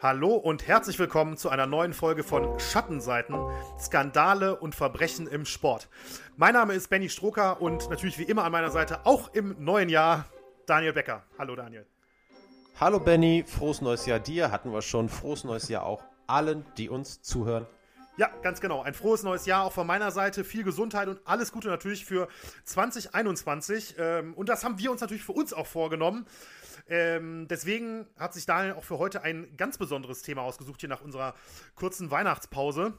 Hallo und herzlich willkommen zu einer neuen Folge von Schattenseiten, Skandale und Verbrechen im Sport. Mein Name ist Benny Stroker und natürlich wie immer an meiner Seite auch im neuen Jahr Daniel Becker. Hallo Daniel. Hallo Benny, frohes neues Jahr dir, hatten wir schon, frohes neues Jahr auch allen, die uns zuhören. Ja, ganz genau. Ein frohes neues Jahr auch von meiner Seite. Viel Gesundheit und alles Gute natürlich für 2021. Ähm, und das haben wir uns natürlich für uns auch vorgenommen. Ähm, deswegen hat sich Daniel auch für heute ein ganz besonderes Thema ausgesucht, hier nach unserer kurzen Weihnachtspause.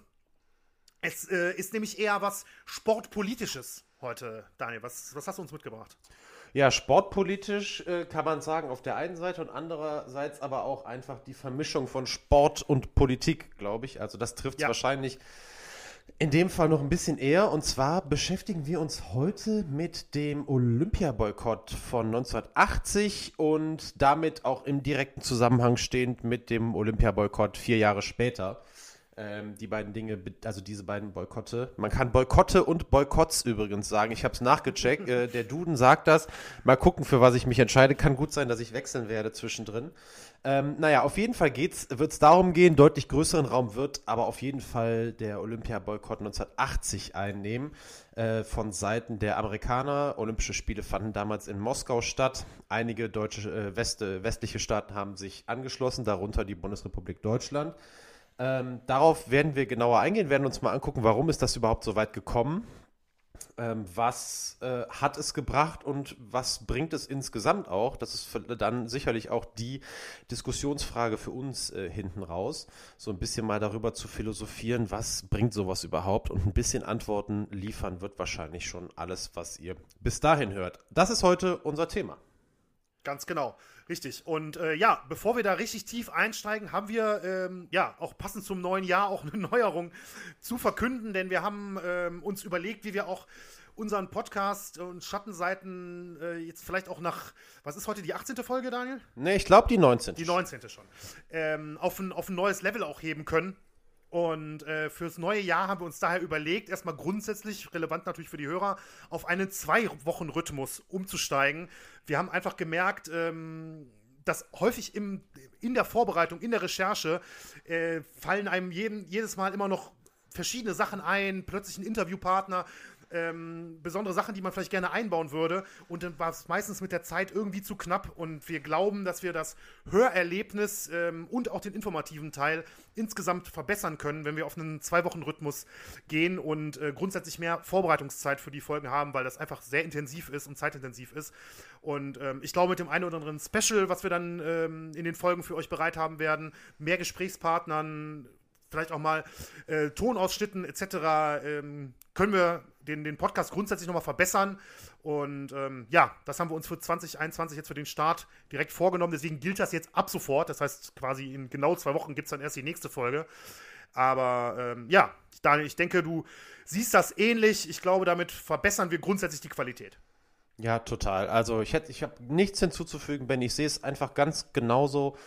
Es äh, ist nämlich eher was Sportpolitisches heute, Daniel. Was, was hast du uns mitgebracht? Ja, sportpolitisch äh, kann man sagen, auf der einen Seite und andererseits aber auch einfach die Vermischung von Sport und Politik, glaube ich. Also das trifft es ja. wahrscheinlich in dem Fall noch ein bisschen eher. Und zwar beschäftigen wir uns heute mit dem Olympiaboykott von 1980 und damit auch im direkten Zusammenhang stehend mit dem Olympiaboykott vier Jahre später ähm, die beiden Dinge, also diese beiden Boykotte. Man kann Boykotte und Boykotts übrigens sagen. Ich habe es nachgecheckt. äh, der Duden sagt das. Mal gucken, für was ich mich entscheide. Kann gut sein, dass ich wechseln werde zwischendrin. Ähm, naja, auf jeden Fall wird es darum gehen, deutlich größeren Raum wird aber auf jeden Fall der Olympia-Boykott 1980 einnehmen äh, von Seiten der Amerikaner. Olympische Spiele fanden damals in Moskau statt. Einige deutsche, äh, West, westliche Staaten haben sich angeschlossen, darunter die Bundesrepublik Deutschland. Ähm, darauf werden wir genauer eingehen, werden uns mal angucken, warum ist das überhaupt so weit gekommen. Ähm, was äh, hat es gebracht und was bringt es insgesamt auch? Das ist dann sicherlich auch die Diskussionsfrage für uns äh, hinten raus. So ein bisschen mal darüber zu philosophieren, was bringt sowas überhaupt und ein bisschen Antworten liefern wird wahrscheinlich schon alles, was ihr bis dahin hört. Das ist heute unser Thema. Ganz genau. Richtig. Und äh, ja, bevor wir da richtig tief einsteigen, haben wir ähm, ja auch passend zum neuen Jahr auch eine Neuerung zu verkünden, denn wir haben ähm, uns überlegt, wie wir auch unseren Podcast und Schattenseiten äh, jetzt vielleicht auch nach, was ist heute die 18. Folge, Daniel? Ne, ich glaube die 19. Die 19. schon. Ähm, auf, ein, auf ein neues Level auch heben können. Und äh, fürs neue Jahr haben wir uns daher überlegt, erstmal grundsätzlich, relevant natürlich für die Hörer, auf einen Zwei-Wochen-Rhythmus umzusteigen. Wir haben einfach gemerkt, ähm, dass häufig im, in der Vorbereitung, in der Recherche, äh, fallen einem jeden, jedes Mal immer noch verschiedene Sachen ein, plötzlich ein Interviewpartner, ähm, besondere Sachen, die man vielleicht gerne einbauen würde. Und dann war es meistens mit der Zeit irgendwie zu knapp. Und wir glauben, dass wir das Hörerlebnis ähm, und auch den informativen Teil insgesamt verbessern können, wenn wir auf einen Zwei-Wochen-Rhythmus gehen und äh, grundsätzlich mehr Vorbereitungszeit für die Folgen haben, weil das einfach sehr intensiv ist und zeitintensiv ist. Und ähm, ich glaube, mit dem einen oder anderen Special, was wir dann ähm, in den Folgen für euch bereit haben werden, mehr Gesprächspartnern, vielleicht auch mal äh, Tonausschnitten etc., ähm, können wir den, den Podcast grundsätzlich nochmal verbessern. Und ähm, ja, das haben wir uns für 2021 jetzt für den Start direkt vorgenommen. Deswegen gilt das jetzt ab sofort. Das heißt, quasi in genau zwei Wochen gibt es dann erst die nächste Folge. Aber ähm, ja, Daniel, ich denke, du siehst das ähnlich. Ich glaube, damit verbessern wir grundsätzlich die Qualität. Ja, total. Also ich ich habe nichts hinzuzufügen, Ben. Ich sehe es einfach ganz genauso.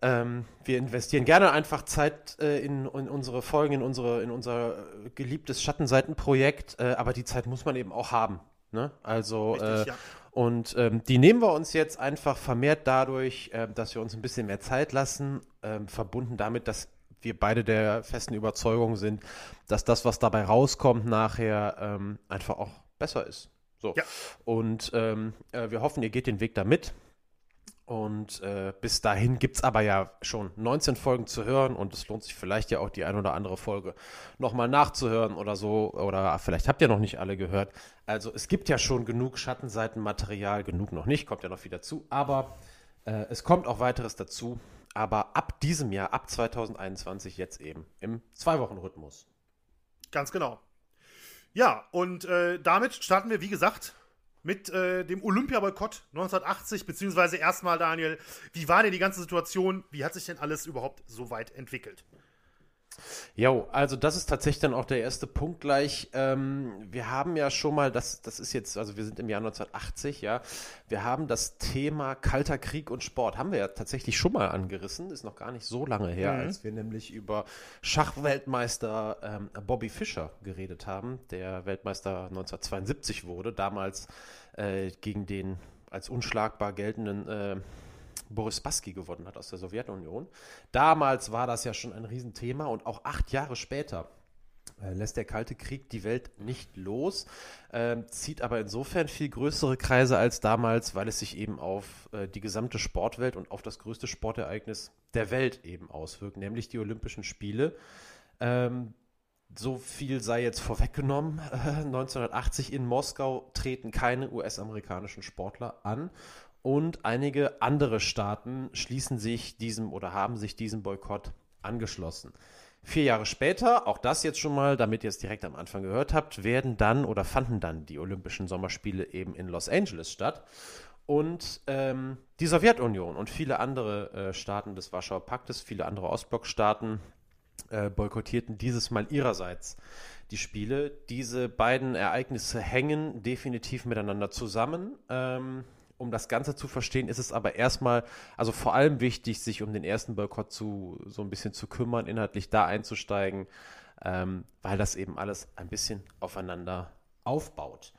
Ähm, wir investieren gerne einfach Zeit äh, in, in, unsere Folgen, in, unsere, in unser äh, geliebtes Schattenseitenprojekt, äh, aber die Zeit muss man eben auch haben. Ne? Also, Richtig, äh, ja. und ähm, die nehmen wir uns jetzt einfach vermehrt dadurch, äh, dass wir uns ein bisschen mehr Zeit lassen, ähm, verbunden damit, dass wir beide der festen Überzeugung sind, dass das, was dabei rauskommt, nachher ähm, einfach auch besser ist. So. Ja. Und ähm, äh, wir hoffen, ihr geht den Weg da mit. Und äh, bis dahin gibt es aber ja schon 19 Folgen zu hören und es lohnt sich vielleicht ja auch die ein oder andere Folge nochmal nachzuhören oder so. Oder vielleicht habt ihr noch nicht alle gehört. Also es gibt ja schon genug Schattenseitenmaterial, genug noch nicht, kommt ja noch viel dazu. Aber äh, es kommt auch weiteres dazu. Aber ab diesem Jahr, ab 2021 jetzt eben im Zwei-Wochen-Rhythmus. Ganz genau. Ja, und äh, damit starten wir, wie gesagt, mit äh, dem Olympiaboykott 1980, beziehungsweise erstmal, Daniel, wie war denn die ganze Situation? Wie hat sich denn alles überhaupt so weit entwickelt? Jo, also das ist tatsächlich dann auch der erste Punkt gleich. Ähm, wir haben ja schon mal, das, das ist jetzt, also wir sind im Jahr 1980, ja, wir haben das Thema Kalter Krieg und Sport, haben wir ja tatsächlich schon mal angerissen, ist noch gar nicht so lange her, mhm. als wir nämlich über Schachweltmeister ähm, Bobby Fischer geredet haben, der Weltmeister 1972 wurde, damals äh, gegen den als unschlagbar geltenden äh, Boris Spassky gewonnen hat aus der Sowjetunion. Damals war das ja schon ein Riesenthema und auch acht Jahre später äh, lässt der Kalte Krieg die Welt nicht los, äh, zieht aber insofern viel größere Kreise als damals, weil es sich eben auf äh, die gesamte Sportwelt und auf das größte Sportereignis der Welt eben auswirkt, nämlich die Olympischen Spiele. Ähm, so viel sei jetzt vorweggenommen. 1980 in Moskau treten keine US-amerikanischen Sportler an und einige andere Staaten schließen sich diesem oder haben sich diesem Boykott angeschlossen. Vier Jahre später, auch das jetzt schon mal, damit ihr es direkt am Anfang gehört habt, werden dann oder fanden dann die Olympischen Sommerspiele eben in Los Angeles statt. Und ähm, die Sowjetunion und viele andere äh, Staaten des Warschauer Paktes, viele andere Ostblockstaaten äh, boykottierten dieses Mal ihrerseits die Spiele. Diese beiden Ereignisse hängen definitiv miteinander zusammen. Ähm, um das Ganze zu verstehen, ist es aber erstmal, also vor allem wichtig, sich um den ersten Boykott zu so ein bisschen zu kümmern, inhaltlich da einzusteigen, ähm, weil das eben alles ein bisschen aufeinander aufbaut.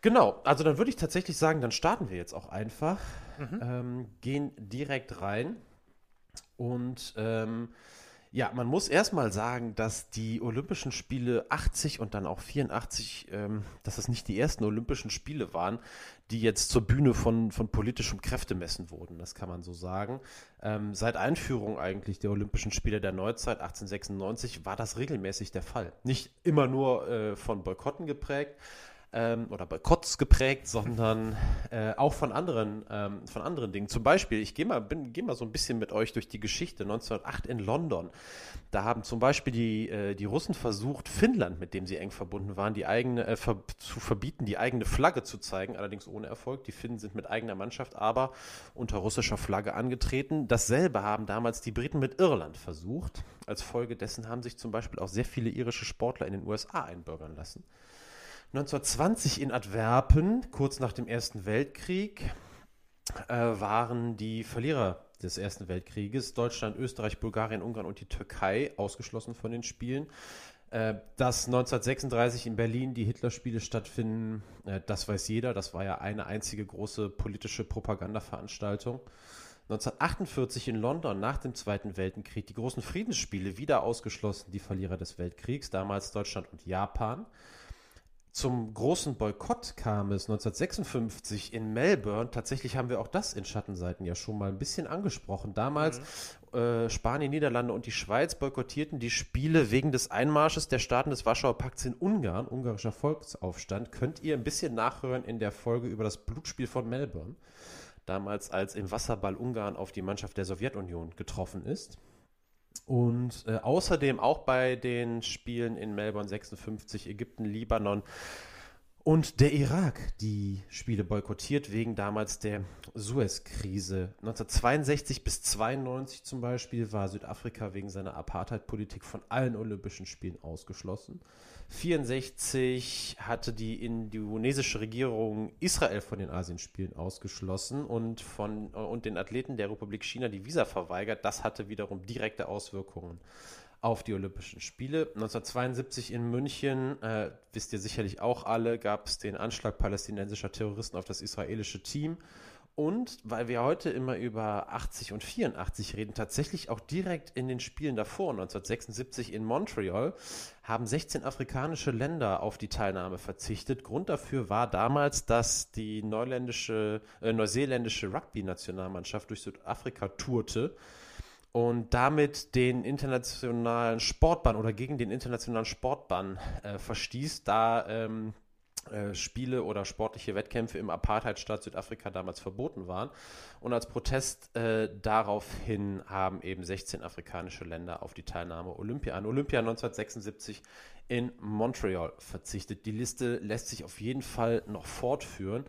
Genau, also dann würde ich tatsächlich sagen, dann starten wir jetzt auch einfach, mhm. ähm, gehen direkt rein und ähm, ja, man muss erstmal sagen, dass die Olympischen Spiele 80 und dann auch 84, ähm, dass das nicht die ersten Olympischen Spiele waren, die jetzt zur Bühne von, von politischem Kräftemessen wurden, das kann man so sagen. Ähm, seit Einführung eigentlich der Olympischen Spiele der Neuzeit 1896 war das regelmäßig der Fall. Nicht immer nur äh, von Boykotten geprägt, ähm, oder Boykotts geprägt, sondern äh, auch von anderen, ähm, von anderen Dingen. Zum Beispiel, ich gehe mal, geh mal so ein bisschen mit euch durch die Geschichte. 1908 in London, da haben zum Beispiel die, äh, die Russen versucht, Finnland, mit dem sie eng verbunden waren, die eigene, äh, ver zu verbieten, die eigene Flagge zu zeigen, allerdings ohne Erfolg. Die Finnen sind mit eigener Mannschaft, aber unter russischer Flagge angetreten. Dasselbe haben damals die Briten mit Irland versucht. Als Folge dessen haben sich zum Beispiel auch sehr viele irische Sportler in den USA einbürgern lassen. 1920 in Antwerpen, kurz nach dem Ersten Weltkrieg, äh, waren die Verlierer des Ersten Weltkrieges, Deutschland, Österreich, Bulgarien, Ungarn und die Türkei, ausgeschlossen von den Spielen. Äh, dass 1936 in Berlin die Hitlerspiele stattfinden, äh, das weiß jeder. Das war ja eine einzige große politische Propagandaveranstaltung. 1948 in London nach dem Zweiten Weltkrieg die großen Friedensspiele wieder ausgeschlossen, die Verlierer des Weltkriegs, damals Deutschland und Japan. Zum großen Boykott kam es 1956 in Melbourne. Tatsächlich haben wir auch das in Schattenseiten ja schon mal ein bisschen angesprochen. Damals mhm. äh, Spanien, Niederlande und die Schweiz boykottierten die Spiele wegen des Einmarsches der Staaten des Warschauer Pakts in Ungarn. Ungarischer Volksaufstand. Könnt ihr ein bisschen nachhören in der Folge über das Blutspiel von Melbourne. Damals, als im Wasserball Ungarn auf die Mannschaft der Sowjetunion getroffen ist. Und äh, außerdem auch bei den Spielen in Melbourne 56, Ägypten, Libanon und der Irak die Spiele boykottiert wegen damals der Suez-Krise. 1962 bis 92 zum Beispiel war Südafrika wegen seiner Apartheid-Politik von allen Olympischen Spielen ausgeschlossen. 1964 hatte die indonesische Regierung Israel von den Asienspielen ausgeschlossen und von und den Athleten der Republik China die Visa verweigert. Das hatte wiederum direkte Auswirkungen auf die Olympischen Spiele. 1972 in München, äh, wisst ihr sicherlich auch alle, gab es den Anschlag palästinensischer Terroristen auf das israelische Team. Und weil wir heute immer über 80 und 84 reden, tatsächlich auch direkt in den Spielen davor, 1976 in Montreal, haben 16 afrikanische Länder auf die Teilnahme verzichtet. Grund dafür war damals, dass die neuländische, äh, neuseeländische Rugby-Nationalmannschaft durch Südafrika tourte und damit den internationalen Sportbann oder gegen den internationalen Sportbann äh, verstieß, da ähm, äh, Spiele oder sportliche Wettkämpfe im Apartheidstaat Südafrika damals verboten waren. Und als Protest äh, daraufhin haben eben 16 afrikanische Länder auf die Teilnahme Olympia an Olympia 1976 in Montreal verzichtet. Die Liste lässt sich auf jeden Fall noch fortführen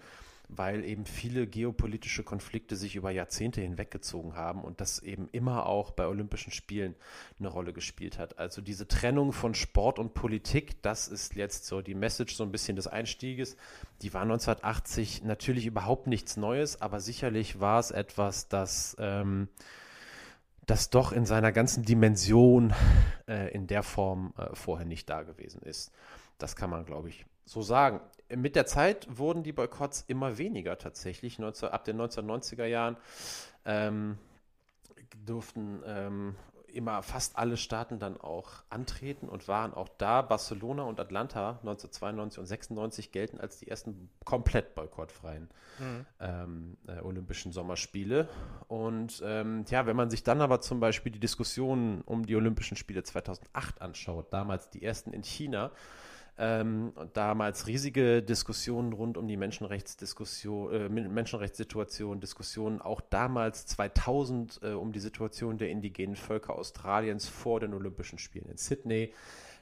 weil eben viele geopolitische Konflikte sich über Jahrzehnte hinweggezogen haben und das eben immer auch bei Olympischen Spielen eine Rolle gespielt hat. Also diese Trennung von Sport und Politik, das ist jetzt so die Message so ein bisschen des Einstieges. Die war 1980 natürlich überhaupt nichts Neues, aber sicherlich war es etwas, das ähm, das doch in seiner ganzen Dimension äh, in der Form äh, vorher nicht da gewesen ist. Das kann man, glaube ich, so sagen. Mit der Zeit wurden die Boykotts immer weniger tatsächlich. 19, ab den 1990er Jahren ähm, durften ähm, immer fast alle Staaten dann auch antreten und waren auch da. Barcelona und Atlanta 1992 und 96 gelten als die ersten komplett boykottfreien mhm. ähm, äh, Olympischen Sommerspiele. Und ähm, ja, wenn man sich dann aber zum Beispiel die Diskussionen um die Olympischen Spiele 2008 anschaut, damals die ersten in China, ähm, damals riesige Diskussionen rund um die Menschenrechtsdiskussion, äh, Menschenrechtssituation, Diskussionen auch damals 2000 äh, um die Situation der indigenen Völker Australiens vor den Olympischen Spielen in Sydney.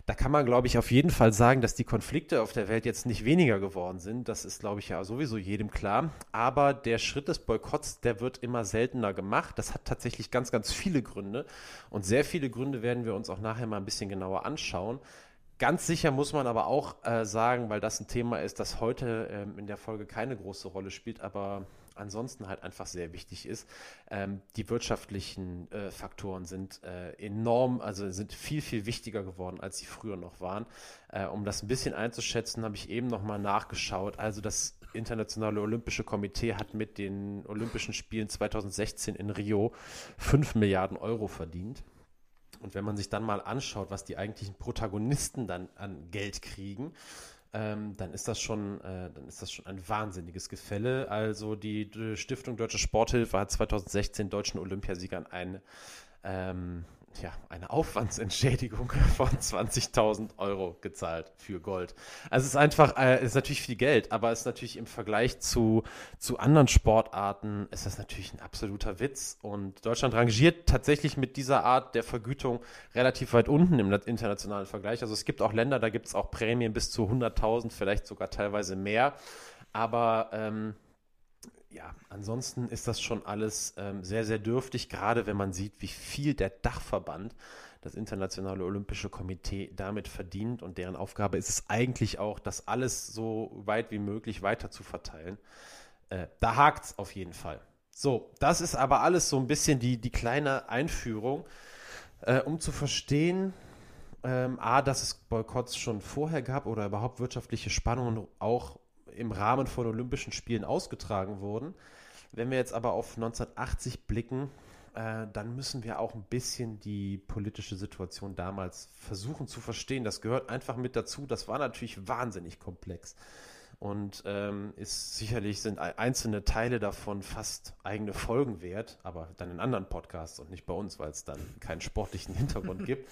Da kann man, glaube ich, auf jeden Fall sagen, dass die Konflikte auf der Welt jetzt nicht weniger geworden sind. Das ist, glaube ich, ja sowieso jedem klar. Aber der Schritt des Boykotts, der wird immer seltener gemacht. Das hat tatsächlich ganz, ganz viele Gründe. Und sehr viele Gründe werden wir uns auch nachher mal ein bisschen genauer anschauen. Ganz sicher muss man aber auch äh, sagen, weil das ein Thema ist, das heute ähm, in der Folge keine große Rolle spielt, aber ansonsten halt einfach sehr wichtig ist. Ähm, die wirtschaftlichen äh, Faktoren sind äh, enorm, also sind viel, viel wichtiger geworden, als sie früher noch waren. Äh, um das ein bisschen einzuschätzen, habe ich eben nochmal nachgeschaut. Also das Internationale Olympische Komitee hat mit den Olympischen Spielen 2016 in Rio 5 Milliarden Euro verdient. Und wenn man sich dann mal anschaut, was die eigentlichen Protagonisten dann an Geld kriegen, ähm, dann ist das schon, äh, dann ist das schon ein wahnsinniges Gefälle. Also die, Stiftung Deutsche Sporthilfe hat 2016 deutschen Olympiasiegern ein ähm, ja, eine Aufwandsentschädigung von 20.000 Euro gezahlt für Gold. Also es ist einfach, äh, es ist natürlich viel Geld, aber es ist natürlich im Vergleich zu, zu anderen Sportarten, ist das natürlich ein absoluter Witz. Und Deutschland rangiert tatsächlich mit dieser Art der Vergütung relativ weit unten im internationalen Vergleich. Also es gibt auch Länder, da gibt es auch Prämien bis zu 100.000, vielleicht sogar teilweise mehr. Aber ähm, ja, ansonsten ist das schon alles ähm, sehr, sehr dürftig, gerade wenn man sieht, wie viel der Dachverband, das Internationale Olympische Komitee, damit verdient. Und deren Aufgabe ist es eigentlich auch, das alles so weit wie möglich weiter zu verteilen. Äh, da hakt es auf jeden Fall. So, das ist aber alles so ein bisschen die, die kleine Einführung, äh, um zu verstehen, ähm, A, dass es Boykotts schon vorher gab oder überhaupt wirtschaftliche Spannungen auch im Rahmen von Olympischen Spielen ausgetragen wurden. Wenn wir jetzt aber auf 1980 blicken, äh, dann müssen wir auch ein bisschen die politische Situation damals versuchen zu verstehen. Das gehört einfach mit dazu. Das war natürlich wahnsinnig komplex und ähm, ist sicherlich sind einzelne Teile davon fast eigene Folgen wert, aber dann in anderen Podcasts und nicht bei uns, weil es dann keinen sportlichen Hintergrund gibt.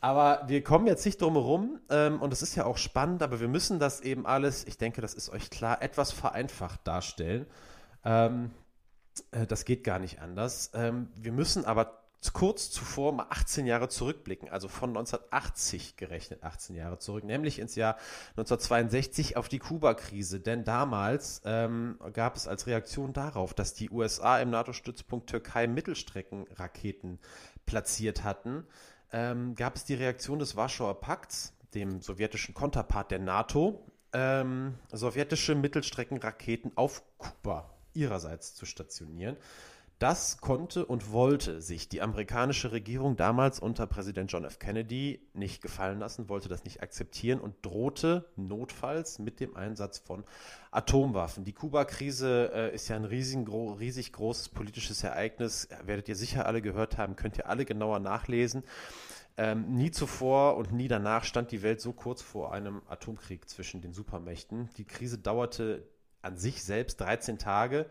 Aber wir kommen jetzt nicht drum herum ähm, und es ist ja auch spannend, aber wir müssen das eben alles, ich denke, das ist euch klar, etwas vereinfacht darstellen. Ähm, äh, das geht gar nicht anders. Ähm, wir müssen aber kurz zuvor mal 18 Jahre zurückblicken, also von 1980 gerechnet 18 Jahre zurück, nämlich ins Jahr 1962 auf die Kuba-Krise. Denn damals ähm, gab es als Reaktion darauf, dass die USA im NATO-Stützpunkt Türkei Mittelstreckenraketen platziert hatten, ähm, gab es die Reaktion des Warschauer Pakts, dem sowjetischen Konterpart der NATO, ähm, sowjetische Mittelstreckenraketen auf Kuba ihrerseits zu stationieren. Das konnte und wollte sich die amerikanische Regierung damals unter Präsident John F. Kennedy nicht gefallen lassen, wollte das nicht akzeptieren und drohte notfalls mit dem Einsatz von Atomwaffen. Die Kuba-Krise äh, ist ja ein riesig, großes politisches Ereignis, werdet ihr sicher alle gehört haben, könnt ihr alle genauer nachlesen. Ähm, nie zuvor und nie danach stand die Welt so kurz vor einem Atomkrieg zwischen den Supermächten. Die Krise dauerte an sich selbst 13 Tage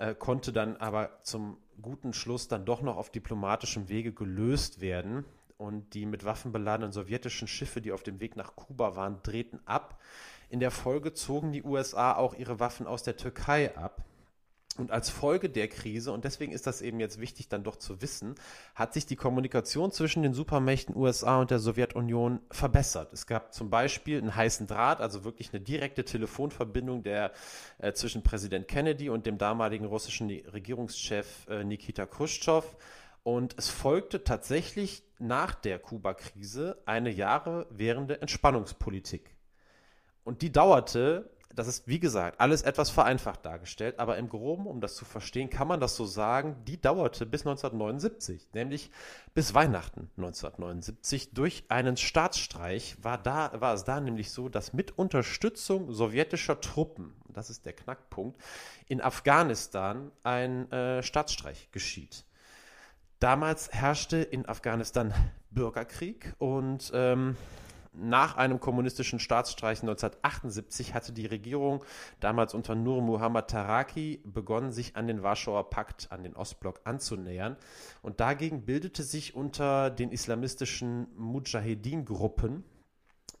äh, konnte dann aber zum guten Schluss dann doch noch auf diplomatischem Wege gelöst werden. Und die mit Waffen beladenen sowjetischen Schiffe, die auf dem Weg nach Kuba waren, drehten ab. In der Folge zogen die USA auch ihre Waffen aus der Türkei ab. Und als Folge der Krise, und deswegen ist das eben jetzt wichtig dann doch zu wissen, hat sich die Kommunikation zwischen den Supermächten USA und der Sowjetunion verbessert. Es gab zum Beispiel einen heißen Draht, also wirklich eine direkte Telefonverbindung der, äh, zwischen Präsident Kennedy und dem damaligen russischen Regierungschef äh, Nikita Khrushchev. Und es folgte tatsächlich nach der Kuba-Krise eine Jahre währende Entspannungspolitik. Und die dauerte das ist, wie gesagt, alles etwas vereinfacht dargestellt, aber im Groben, um das zu verstehen, kann man das so sagen, die dauerte bis 1979, nämlich bis Weihnachten 1979. Durch einen Staatsstreich war, da, war es da nämlich so, dass mit Unterstützung sowjetischer Truppen, das ist der Knackpunkt, in Afghanistan ein äh, Staatsstreich geschieht. Damals herrschte in Afghanistan Bürgerkrieg und ähm, nach einem kommunistischen Staatsstreich 1978 hatte die Regierung damals unter Nur Muhammad Taraki begonnen, sich an den Warschauer Pakt, an den Ostblock anzunähern. Und dagegen bildete sich unter den islamistischen Mujahedin-Gruppen,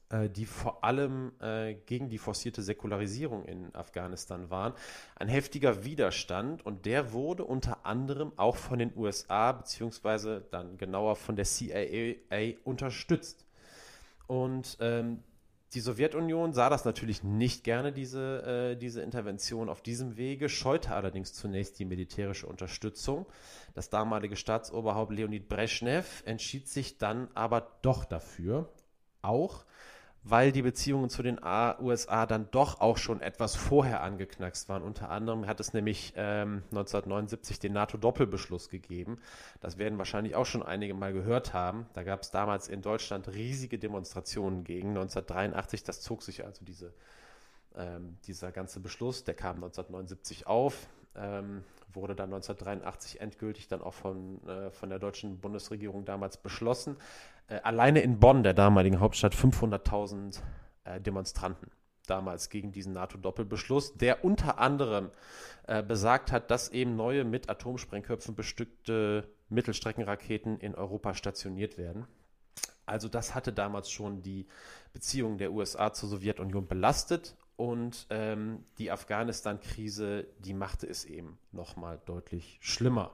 äh, die vor allem äh, gegen die forcierte Säkularisierung in Afghanistan waren, ein heftiger Widerstand. Und der wurde unter anderem auch von den USA beziehungsweise dann genauer von der CIA unterstützt. Und ähm, die Sowjetunion sah das natürlich nicht gerne, diese, äh, diese Intervention auf diesem Wege, scheute allerdings zunächst die militärische Unterstützung. Das damalige Staatsoberhaupt Leonid Brezhnev entschied sich dann aber doch dafür, auch weil die Beziehungen zu den USA dann doch auch schon etwas vorher angeknackst waren. Unter anderem hat es nämlich ähm, 1979 den NATO-Doppelbeschluss gegeben. Das werden wahrscheinlich auch schon einige mal gehört haben. Da gab es damals in Deutschland riesige Demonstrationen gegen. 1983, das zog sich also diese, ähm, dieser ganze Beschluss, der kam 1979 auf. Ähm, wurde dann 1983 endgültig dann auch von, äh, von der deutschen Bundesregierung damals beschlossen. Äh, alleine in Bonn, der damaligen Hauptstadt, 500.000 äh, Demonstranten damals gegen diesen NATO-Doppelbeschluss, der unter anderem äh, besagt hat, dass eben neue mit Atomsprengköpfen bestückte Mittelstreckenraketen in Europa stationiert werden. Also das hatte damals schon die Beziehungen der USA zur Sowjetunion belastet und ähm, die Afghanistan-Krise, die machte es eben nochmal deutlich schlimmer.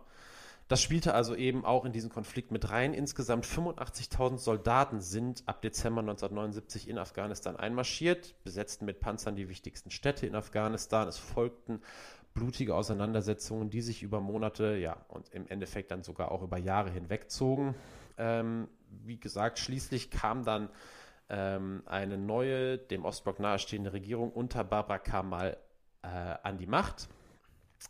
Das spielte also eben auch in diesen Konflikt mit rein. Insgesamt 85.000 Soldaten sind ab Dezember 1979 in Afghanistan einmarschiert, besetzten mit Panzern die wichtigsten Städte in Afghanistan. Es folgten blutige Auseinandersetzungen, die sich über Monate, ja, und im Endeffekt dann sogar auch über Jahre hinwegzogen. Ähm, wie gesagt, schließlich kam dann ähm, eine neue, dem Ostblock nahestehende Regierung unter Barbara Kamal äh, an die Macht.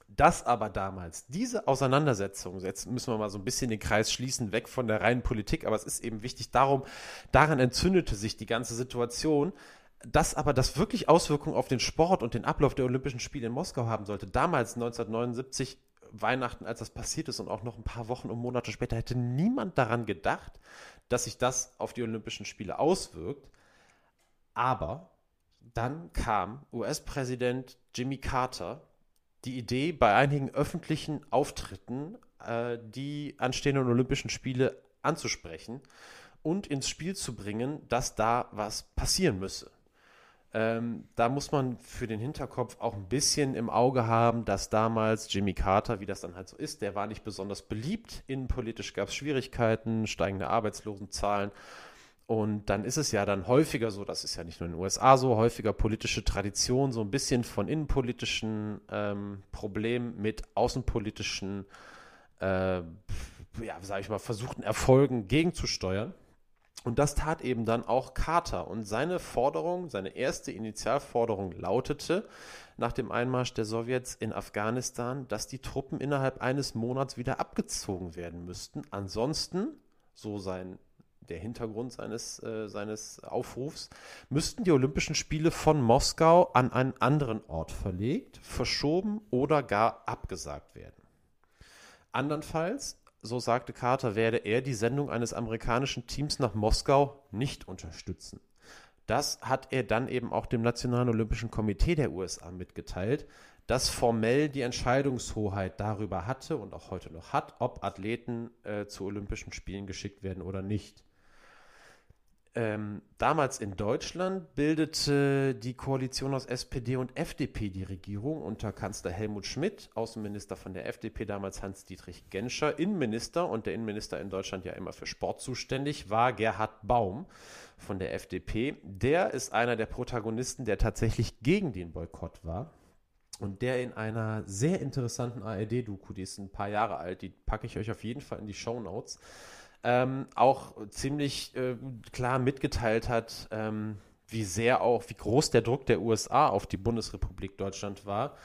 Dass aber damals diese Auseinandersetzung, jetzt müssen wir mal so ein bisschen den Kreis schließen, weg von der reinen Politik, aber es ist eben wichtig, darum, daran entzündete sich die ganze Situation, dass aber das wirklich Auswirkungen auf den Sport und den Ablauf der Olympischen Spiele in Moskau haben sollte. Damals, 1979, Weihnachten, als das passiert ist und auch noch ein paar Wochen und Monate später, hätte niemand daran gedacht, dass sich das auf die Olympischen Spiele auswirkt. Aber dann kam US-Präsident Jimmy Carter die Idee, bei einigen öffentlichen Auftritten äh, die anstehenden Olympischen Spiele anzusprechen und ins Spiel zu bringen, dass da was passieren müsse. Ähm, da muss man für den Hinterkopf auch ein bisschen im Auge haben, dass damals Jimmy Carter, wie das dann halt so ist, der war nicht besonders beliebt. Innenpolitisch gab es Schwierigkeiten, steigende Arbeitslosenzahlen. Und dann ist es ja dann häufiger so, das ist ja nicht nur in den USA so, häufiger politische Tradition, so ein bisschen von innenpolitischen ähm, Problemen mit außenpolitischen, äh, ja, sage ich mal, versuchten Erfolgen gegenzusteuern. Und das tat eben dann auch Carter. Und seine Forderung, seine erste Initialforderung lautete, nach dem Einmarsch der Sowjets in Afghanistan, dass die Truppen innerhalb eines Monats wieder abgezogen werden müssten. Ansonsten, so sein der Hintergrund seines, äh, seines Aufrufs, müssten die Olympischen Spiele von Moskau an einen anderen Ort verlegt, verschoben oder gar abgesagt werden. Andernfalls so sagte Carter, werde er die Sendung eines amerikanischen Teams nach Moskau nicht unterstützen. Das hat er dann eben auch dem Nationalen Olympischen Komitee der USA mitgeteilt, das formell die Entscheidungshoheit darüber hatte und auch heute noch hat, ob Athleten äh, zu Olympischen Spielen geschickt werden oder nicht. Ähm, damals in Deutschland bildete die Koalition aus SPD und FDP die Regierung unter Kanzler Helmut Schmidt, Außenminister von der FDP damals Hans-Dietrich Genscher, Innenminister und der Innenminister in Deutschland ja immer für Sport zuständig war Gerhard Baum von der FDP. Der ist einer der Protagonisten, der tatsächlich gegen den Boykott war und der in einer sehr interessanten ARD-Doku, die ist ein paar Jahre alt, die packe ich euch auf jeden Fall in die Show Notes ähm, auch ziemlich äh, klar mitgeteilt hat, ähm, wie sehr auch, wie groß der Druck der USA auf die Bundesrepublik Deutschland war,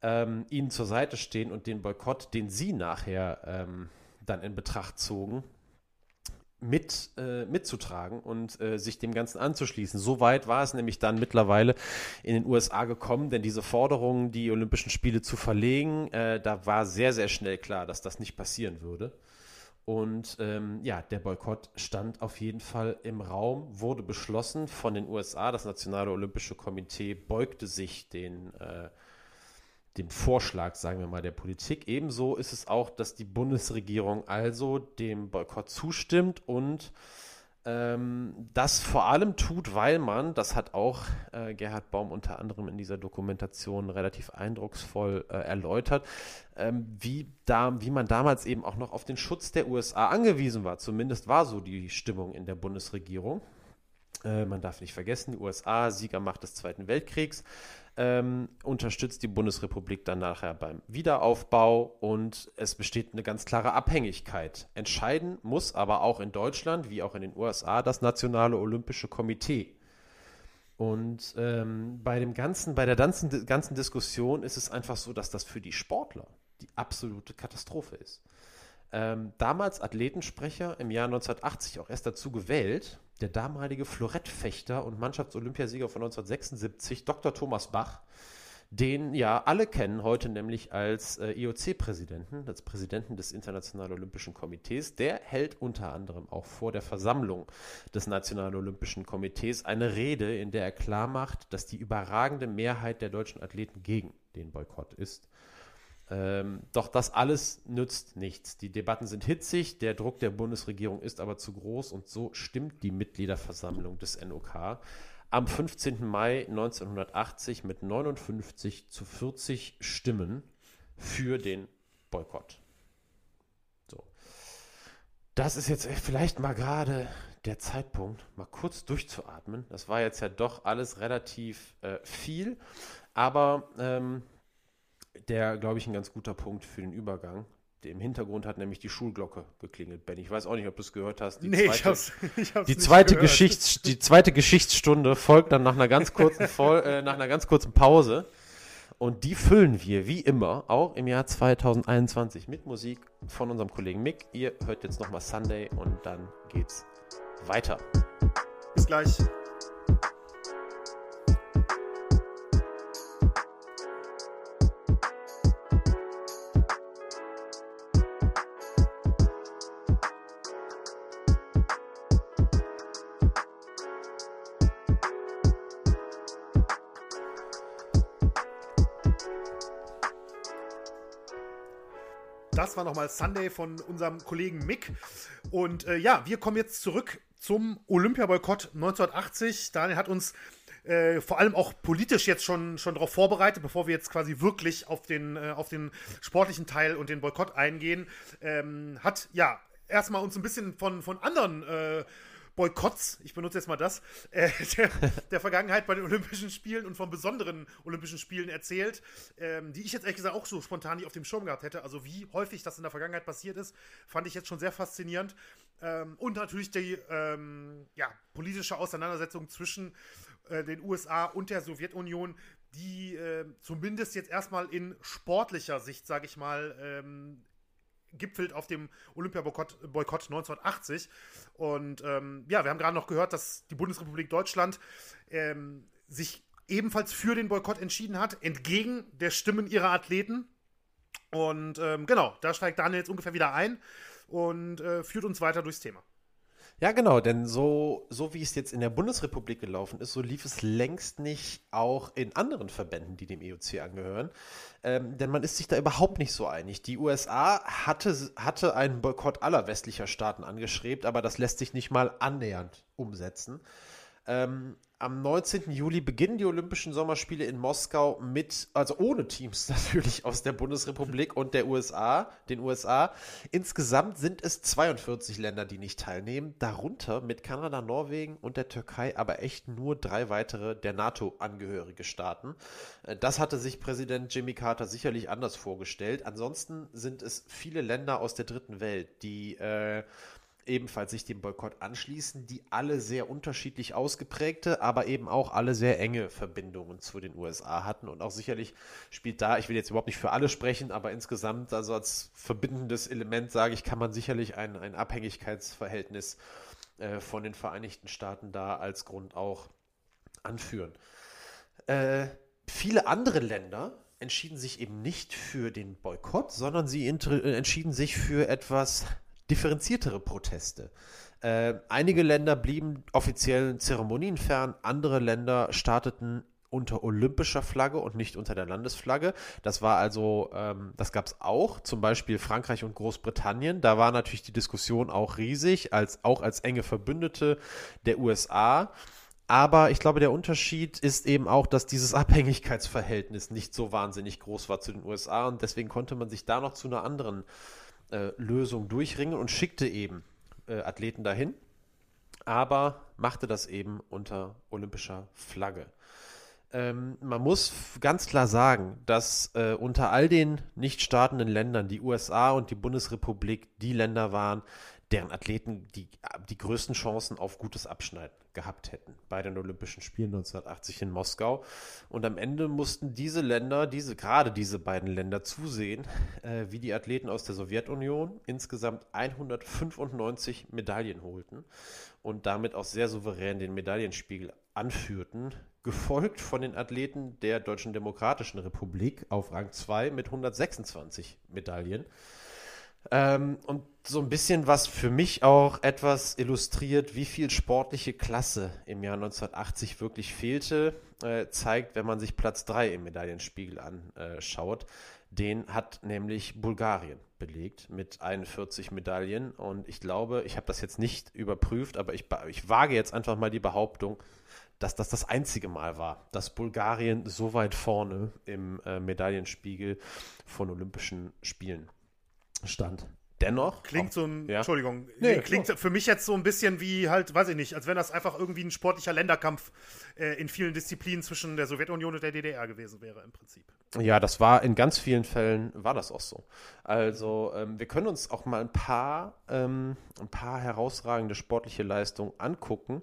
ähm, ihnen zur Seite stehen und den Boykott, den sie nachher ähm, dann in Betracht zogen, mit, äh, mitzutragen und äh, sich dem Ganzen anzuschließen. So weit war es nämlich dann mittlerweile in den USA gekommen, denn diese Forderung, die Olympischen Spiele zu verlegen, äh, da war sehr, sehr schnell klar, dass das nicht passieren würde. Und ähm, ja, der Boykott stand auf jeden Fall im Raum, wurde beschlossen von den USA. Das Nationale Olympische Komitee beugte sich den, äh, dem Vorschlag, sagen wir mal, der Politik. Ebenso ist es auch, dass die Bundesregierung also dem Boykott zustimmt und ähm, das vor allem tut, weil man, das hat auch äh, Gerhard Baum unter anderem in dieser Dokumentation relativ eindrucksvoll äh, erläutert, ähm, wie, da, wie man damals eben auch noch auf den Schutz der USA angewiesen war. Zumindest war so die Stimmung in der Bundesregierung. Äh, man darf nicht vergessen, die USA, Siegermacht des Zweiten Weltkriegs, ähm, unterstützt die Bundesrepublik dann nachher beim Wiederaufbau und es besteht eine ganz klare Abhängigkeit. Entscheiden muss aber auch in Deutschland wie auch in den USA das Nationale Olympische Komitee. Und ähm, bei dem ganzen, bei der ganzen, ganzen Diskussion ist es einfach so, dass das für die Sportler die absolute Katastrophe ist. Ähm, damals Athletensprecher im Jahr 1980 auch erst dazu gewählt, der damalige Florettfechter und Mannschaftsolympiasieger von 1976, Dr. Thomas Bach, den ja alle kennen heute nämlich als äh, IOC-Präsidenten, als Präsidenten des Internationalen Olympischen Komitees. Der hält unter anderem auch vor der Versammlung des Nationalen Olympischen Komitees eine Rede, in der er klarmacht, dass die überragende Mehrheit der deutschen Athleten gegen den Boykott ist. Ähm, doch das alles nützt nichts. Die Debatten sind hitzig, der Druck der Bundesregierung ist aber zu groß und so stimmt die Mitgliederversammlung des NOK am 15. Mai 1980 mit 59 zu 40 Stimmen für den Boykott. So. Das ist jetzt vielleicht mal gerade der Zeitpunkt, mal kurz durchzuatmen. Das war jetzt ja doch alles relativ äh, viel, aber ähm, der, glaube ich, ein ganz guter Punkt für den Übergang. Im Hintergrund hat nämlich die Schulglocke geklingelt, Ben. Ich weiß auch nicht, ob du es gehört hast. Die nee, zweite, ich hab's, ich hab's die, zweite Geschichts-, die zweite Geschichtsstunde folgt dann nach einer ganz kurzen, Vol äh, nach einer ganz kurzen Pause. Und die füllen wir, wie immer, auch im Jahr 2021 mit Musik von unserem Kollegen Mick. Ihr hört jetzt nochmal Sunday und dann geht's weiter. Bis gleich. War nochmal Sunday von unserem Kollegen Mick. Und äh, ja, wir kommen jetzt zurück zum Olympiaboykott 1980. Daniel hat uns äh, vor allem auch politisch jetzt schon, schon darauf vorbereitet, bevor wir jetzt quasi wirklich auf den, äh, auf den sportlichen Teil und den Boykott eingehen. Ähm, hat ja erstmal uns ein bisschen von, von anderen äh, Boykotts, ich benutze jetzt mal das, äh, der, der, Vergangenheit bei den Olympischen Spielen und von besonderen Olympischen Spielen erzählt, ähm, die ich jetzt ehrlich gesagt auch so spontan nicht auf dem Schirm gehabt hätte. Also wie häufig das in der Vergangenheit passiert ist, fand ich jetzt schon sehr faszinierend. Ähm, und natürlich die ähm, ja, politische Auseinandersetzung zwischen äh, den USA und der Sowjetunion, die äh, zumindest jetzt erstmal in sportlicher Sicht, sage ich mal, ähm, gipfelt auf dem Olympiaboykott 1980. Und ähm, ja, wir haben gerade noch gehört, dass die Bundesrepublik Deutschland ähm, sich ebenfalls für den Boykott entschieden hat, entgegen der Stimmen ihrer Athleten. Und ähm, genau, da steigt Daniel jetzt ungefähr wieder ein und äh, führt uns weiter durchs Thema. Ja, genau, denn so, so wie es jetzt in der Bundesrepublik gelaufen ist, so lief es längst nicht auch in anderen Verbänden, die dem EOC angehören. Ähm, denn man ist sich da überhaupt nicht so einig. Die USA hatte, hatte einen Boykott aller westlicher Staaten angestrebt, aber das lässt sich nicht mal annähernd umsetzen. Ähm, am 19. Juli beginnen die Olympischen Sommerspiele in Moskau mit, also ohne Teams natürlich aus der Bundesrepublik und der USA, den USA. Insgesamt sind es 42 Länder, die nicht teilnehmen, darunter mit Kanada, Norwegen und der Türkei aber echt nur drei weitere der NATO-angehörige Staaten. Äh, das hatte sich Präsident Jimmy Carter sicherlich anders vorgestellt. Ansonsten sind es viele Länder aus der dritten Welt, die äh, ebenfalls sich dem Boykott anschließen, die alle sehr unterschiedlich ausgeprägte, aber eben auch alle sehr enge Verbindungen zu den USA hatten. Und auch sicherlich spielt da, ich will jetzt überhaupt nicht für alle sprechen, aber insgesamt, also als verbindendes Element, sage ich, kann man sicherlich ein, ein Abhängigkeitsverhältnis äh, von den Vereinigten Staaten da als Grund auch anführen. Äh, viele andere Länder entschieden sich eben nicht für den Boykott, sondern sie äh, entschieden sich für etwas differenziertere Proteste. Äh, einige Länder blieben offiziellen Zeremonien fern, andere Länder starteten unter olympischer Flagge und nicht unter der Landesflagge. Das war also, ähm, das gab es auch, zum Beispiel Frankreich und Großbritannien. Da war natürlich die Diskussion auch riesig, als, auch als enge Verbündete der USA. Aber ich glaube, der Unterschied ist eben auch, dass dieses Abhängigkeitsverhältnis nicht so wahnsinnig groß war zu den USA und deswegen konnte man sich da noch zu einer anderen äh, Lösung durchringen und schickte eben äh, Athleten dahin, aber machte das eben unter olympischer Flagge. Ähm, man muss ganz klar sagen, dass äh, unter all den nicht startenden Ländern die USA und die Bundesrepublik die Länder waren, deren Athleten die, die größten Chancen auf gutes Abschneiden gehabt hätten bei den Olympischen Spielen 1980 in Moskau. Und am Ende mussten diese Länder, diese, gerade diese beiden Länder zusehen, äh, wie die Athleten aus der Sowjetunion insgesamt 195 Medaillen holten und damit auch sehr souverän den Medaillenspiegel anführten, gefolgt von den Athleten der Deutschen Demokratischen Republik auf Rang 2 mit 126 Medaillen. Ähm, und so ein bisschen was für mich auch etwas illustriert, wie viel sportliche Klasse im Jahr 1980 wirklich fehlte, äh, zeigt, wenn man sich Platz 3 im Medaillenspiegel anschaut. Den hat nämlich Bulgarien belegt mit 41 Medaillen. Und ich glaube, ich habe das jetzt nicht überprüft, aber ich, ich wage jetzt einfach mal die Behauptung, dass das das einzige Mal war, dass Bulgarien so weit vorne im äh, Medaillenspiegel von Olympischen Spielen stand. Dennoch. Klingt so ein, ja. Entschuldigung, nee, klingt für mich jetzt so ein bisschen wie halt, weiß ich nicht, als wenn das einfach irgendwie ein sportlicher Länderkampf äh, in vielen Disziplinen zwischen der Sowjetunion und der DDR gewesen wäre im Prinzip. Ja, das war in ganz vielen Fällen war das auch so. Also ähm, wir können uns auch mal ein paar, ähm, ein paar herausragende sportliche Leistungen angucken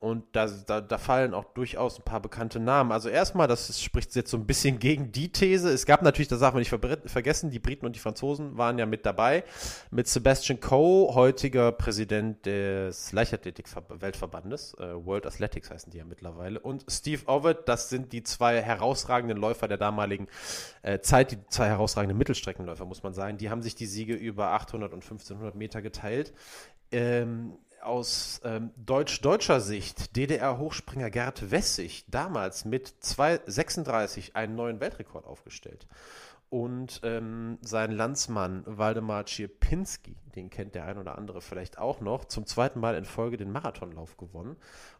und da, da, da, fallen auch durchaus ein paar bekannte Namen. Also erstmal, das spricht jetzt so ein bisschen gegen die These. Es gab natürlich, das darf man nicht vergessen, die Briten und die Franzosen waren ja mit dabei. Mit Sebastian Coe, heutiger Präsident des Leichtathletik-Weltverbandes, äh, World Athletics heißen die ja mittlerweile, und Steve Ovett, das sind die zwei herausragenden Läufer der damaligen äh, Zeit, die zwei herausragenden Mittelstreckenläufer, muss man sagen. Die haben sich die Siege über 800 und 1500 Meter geteilt. Ähm, aus ähm, deutsch-deutscher Sicht DDR-Hochspringer Gerd Wessig damals mit 2,36 einen neuen Weltrekord aufgestellt. Und ähm, sein Landsmann Waldemar Czierpinski, den kennt der ein oder andere vielleicht auch noch, zum zweiten Mal in Folge den Marathonlauf gewonnen.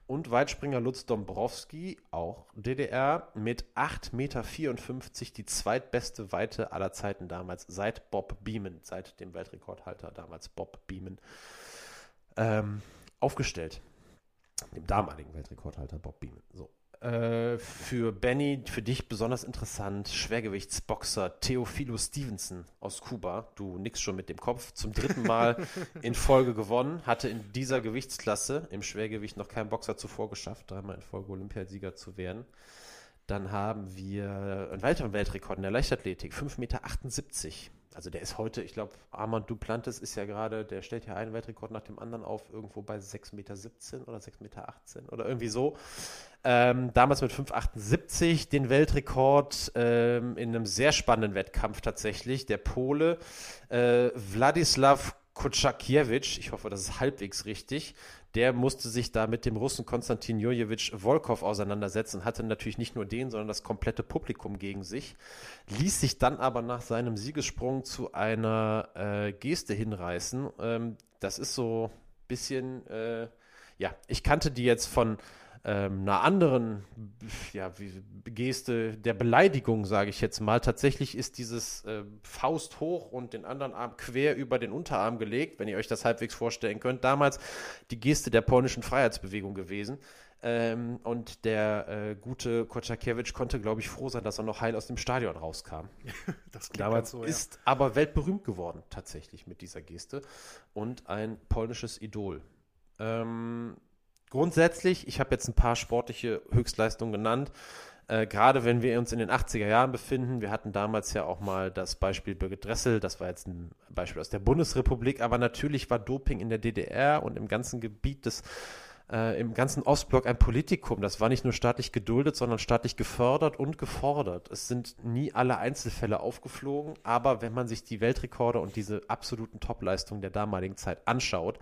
Und Weitspringer Lutz Dombrowski, auch DDR, mit 8,54 Meter die zweitbeste Weite aller Zeiten damals, seit Bob Beeman, seit dem Weltrekordhalter damals Bob Beeman ähm, aufgestellt. Dem damaligen Weltrekordhalter Bob Beeman. So. Äh, für Benny, für dich besonders interessant, Schwergewichtsboxer Theophilo Stevenson aus Kuba. Du nix schon mit dem Kopf. Zum dritten Mal in Folge gewonnen. Hatte in dieser Gewichtsklasse im Schwergewicht noch kein Boxer zuvor geschafft, dreimal in Folge Olympiasieger zu werden. Dann haben wir einen weiteren Weltrekord in der Leichtathletik, 5,78 Meter also der ist heute, ich glaube, Armand Duplantis ist ja gerade, der stellt ja einen Weltrekord nach dem anderen auf, irgendwo bei 6,17 Meter oder 6,18 Meter oder irgendwie so. Ähm, damals mit 5,78 den Weltrekord ähm, in einem sehr spannenden Wettkampf tatsächlich. Der Pole äh, Wladislav Kutschakiewicz, ich hoffe, das ist halbwegs richtig, der musste sich da mit dem Russen Konstantin Jurjewitsch Volkov auseinandersetzen, hatte natürlich nicht nur den, sondern das komplette Publikum gegen sich, ließ sich dann aber nach seinem Siegessprung zu einer äh, Geste hinreißen. Ähm, das ist so ein bisschen, äh, ja, ich kannte die jetzt von ähm, einer anderen ja, Geste der Beleidigung, sage ich jetzt mal. Tatsächlich ist dieses äh, Faust hoch und den anderen Arm quer über den Unterarm gelegt, wenn ihr euch das halbwegs vorstellen könnt, damals die Geste der polnischen Freiheitsbewegung gewesen. Ähm, und der äh, gute Kochakiewicz konnte, glaube ich, froh sein, dass er noch heil aus dem Stadion rauskam. das Damals so, ja. ist aber weltberühmt geworden, tatsächlich mit dieser Geste. Und ein polnisches Idol. Ähm, grundsätzlich, ich habe jetzt ein paar sportliche Höchstleistungen genannt. Äh, gerade wenn wir uns in den 80er Jahren befinden, wir hatten damals ja auch mal das Beispiel Birgit Dressel, das war jetzt ein Beispiel aus der Bundesrepublik, aber natürlich war Doping in der DDR und im ganzen Gebiet des äh, im ganzen Ostblock ein Politikum. Das war nicht nur staatlich geduldet, sondern staatlich gefördert und gefordert. Es sind nie alle Einzelfälle aufgeflogen, aber wenn man sich die Weltrekorde und diese absoluten Topleistungen der damaligen Zeit anschaut,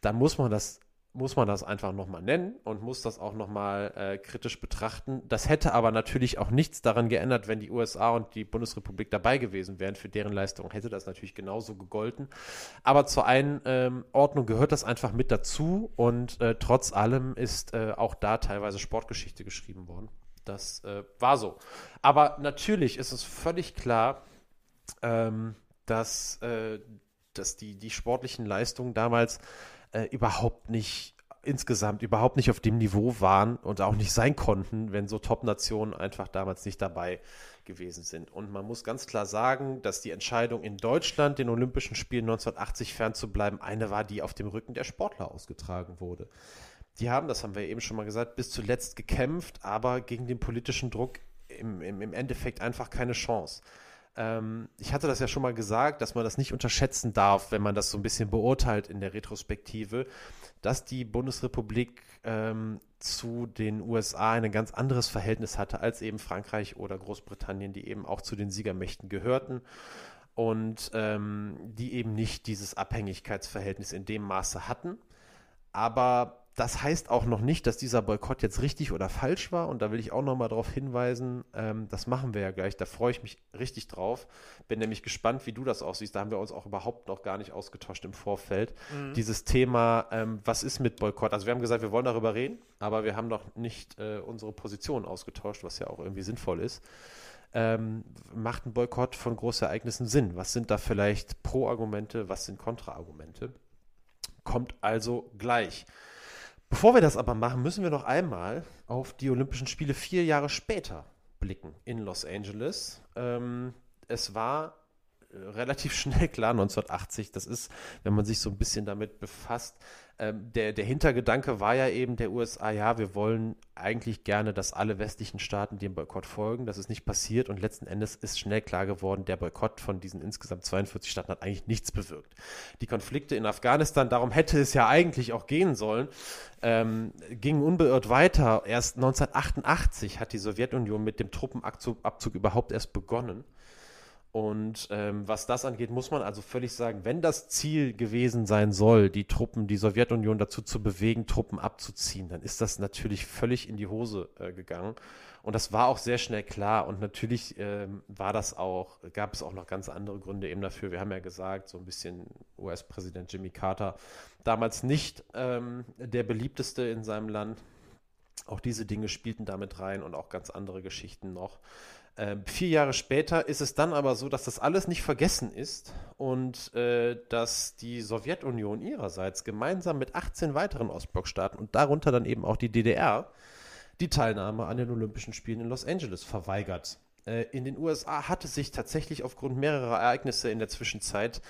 dann muss man das muss man das einfach nochmal nennen und muss das auch nochmal äh, kritisch betrachten. Das hätte aber natürlich auch nichts daran geändert, wenn die USA und die Bundesrepublik dabei gewesen wären. Für deren Leistung hätte das natürlich genauso gegolten. Aber zur Einordnung gehört das einfach mit dazu und äh, trotz allem ist äh, auch da teilweise Sportgeschichte geschrieben worden. Das äh, war so. Aber natürlich ist es völlig klar, ähm, dass, äh, dass die, die sportlichen Leistungen damals äh, überhaupt nicht insgesamt überhaupt nicht auf dem Niveau waren und auch nicht sein konnten, wenn so Top-Nationen einfach damals nicht dabei gewesen sind. Und man muss ganz klar sagen, dass die Entscheidung in Deutschland, den Olympischen Spielen 1980 fernzubleiben, eine war, die auf dem Rücken der Sportler ausgetragen wurde. Die haben, das haben wir eben schon mal gesagt, bis zuletzt gekämpft, aber gegen den politischen Druck im, im, im Endeffekt einfach keine Chance. Ähm, ich hatte das ja schon mal gesagt, dass man das nicht unterschätzen darf, wenn man das so ein bisschen beurteilt in der Retrospektive, dass die Bundesrepublik ähm, zu den USA ein ganz anderes Verhältnis hatte als eben Frankreich oder Großbritannien, die eben auch zu den Siegermächten gehörten und ähm, die eben nicht dieses Abhängigkeitsverhältnis in dem Maße hatten. Aber das heißt auch noch nicht, dass dieser Boykott jetzt richtig oder falsch war. Und da will ich auch noch mal darauf hinweisen, ähm, das machen wir ja gleich. Da freue ich mich richtig drauf. Bin nämlich gespannt, wie du das aussiehst. Da haben wir uns auch überhaupt noch gar nicht ausgetauscht im Vorfeld. Mhm. Dieses Thema, ähm, was ist mit Boykott? Also wir haben gesagt, wir wollen darüber reden, aber wir haben noch nicht äh, unsere Position ausgetauscht, was ja auch irgendwie sinnvoll ist. Ähm, macht ein Boykott von Großereignissen Sinn? Was sind da vielleicht Pro-Argumente? Was sind Kontra-Argumente? Kommt also gleich. Bevor wir das aber machen, müssen wir noch einmal auf die Olympischen Spiele vier Jahre später blicken in Los Angeles. Ähm, es war relativ schnell klar 1980. Das ist, wenn man sich so ein bisschen damit befasst, ähm, der, der Hintergedanke war ja eben der USA, ja, wir wollen eigentlich gerne, dass alle westlichen Staaten dem Boykott folgen. Das ist nicht passiert und letzten Endes ist schnell klar geworden, der Boykott von diesen insgesamt 42 Staaten hat eigentlich nichts bewirkt. Die Konflikte in Afghanistan, darum hätte es ja eigentlich auch gehen sollen, ähm, gingen unbeirrt weiter. Erst 1988 hat die Sowjetunion mit dem Truppenabzug Abzug überhaupt erst begonnen. Und ähm, was das angeht, muss man also völlig sagen, wenn das Ziel gewesen sein soll, die Truppen, die Sowjetunion dazu zu bewegen, Truppen abzuziehen, dann ist das natürlich völlig in die Hose äh, gegangen. Und das war auch sehr schnell klar. Und natürlich ähm, war das auch, gab es auch noch ganz andere Gründe eben dafür. Wir haben ja gesagt, so ein bisschen US-Präsident Jimmy Carter, damals nicht ähm, der beliebteste in seinem Land. Auch diese Dinge spielten damit rein und auch ganz andere Geschichten noch. Ähm, vier Jahre später ist es dann aber so, dass das alles nicht vergessen ist und äh, dass die Sowjetunion ihrerseits gemeinsam mit 18 weiteren Ostblockstaaten und darunter dann eben auch die DDR die Teilnahme an den Olympischen Spielen in Los Angeles verweigert. Äh, in den USA hatte sich tatsächlich aufgrund mehrerer Ereignisse in der Zwischenzeit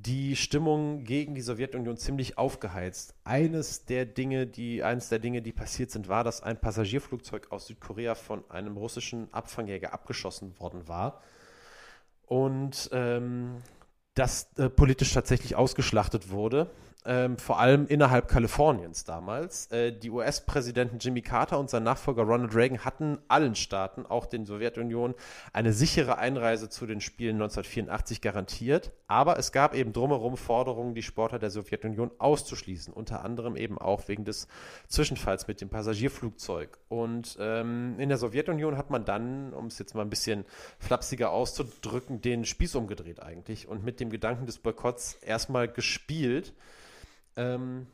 die Stimmung gegen die Sowjetunion ziemlich aufgeheizt. Eines der Dinge, die, eines der Dinge, die passiert sind, war, dass ein Passagierflugzeug aus Südkorea von einem russischen Abfangjäger abgeschossen worden war. Und ähm, das äh, politisch tatsächlich ausgeschlachtet wurde ähm, vor allem innerhalb Kaliforniens damals. Äh, die US-Präsidenten Jimmy Carter und sein Nachfolger Ronald Reagan hatten allen Staaten, auch den Sowjetunion, eine sichere Einreise zu den Spielen 1984 garantiert. Aber es gab eben drumherum Forderungen, die Sportler der Sowjetunion auszuschließen, unter anderem eben auch wegen des Zwischenfalls mit dem Passagierflugzeug. Und ähm, in der Sowjetunion hat man dann, um es jetzt mal ein bisschen flapsiger auszudrücken, den Spieß umgedreht eigentlich und mit dem Gedanken des Boykotts erstmal gespielt. Ähm,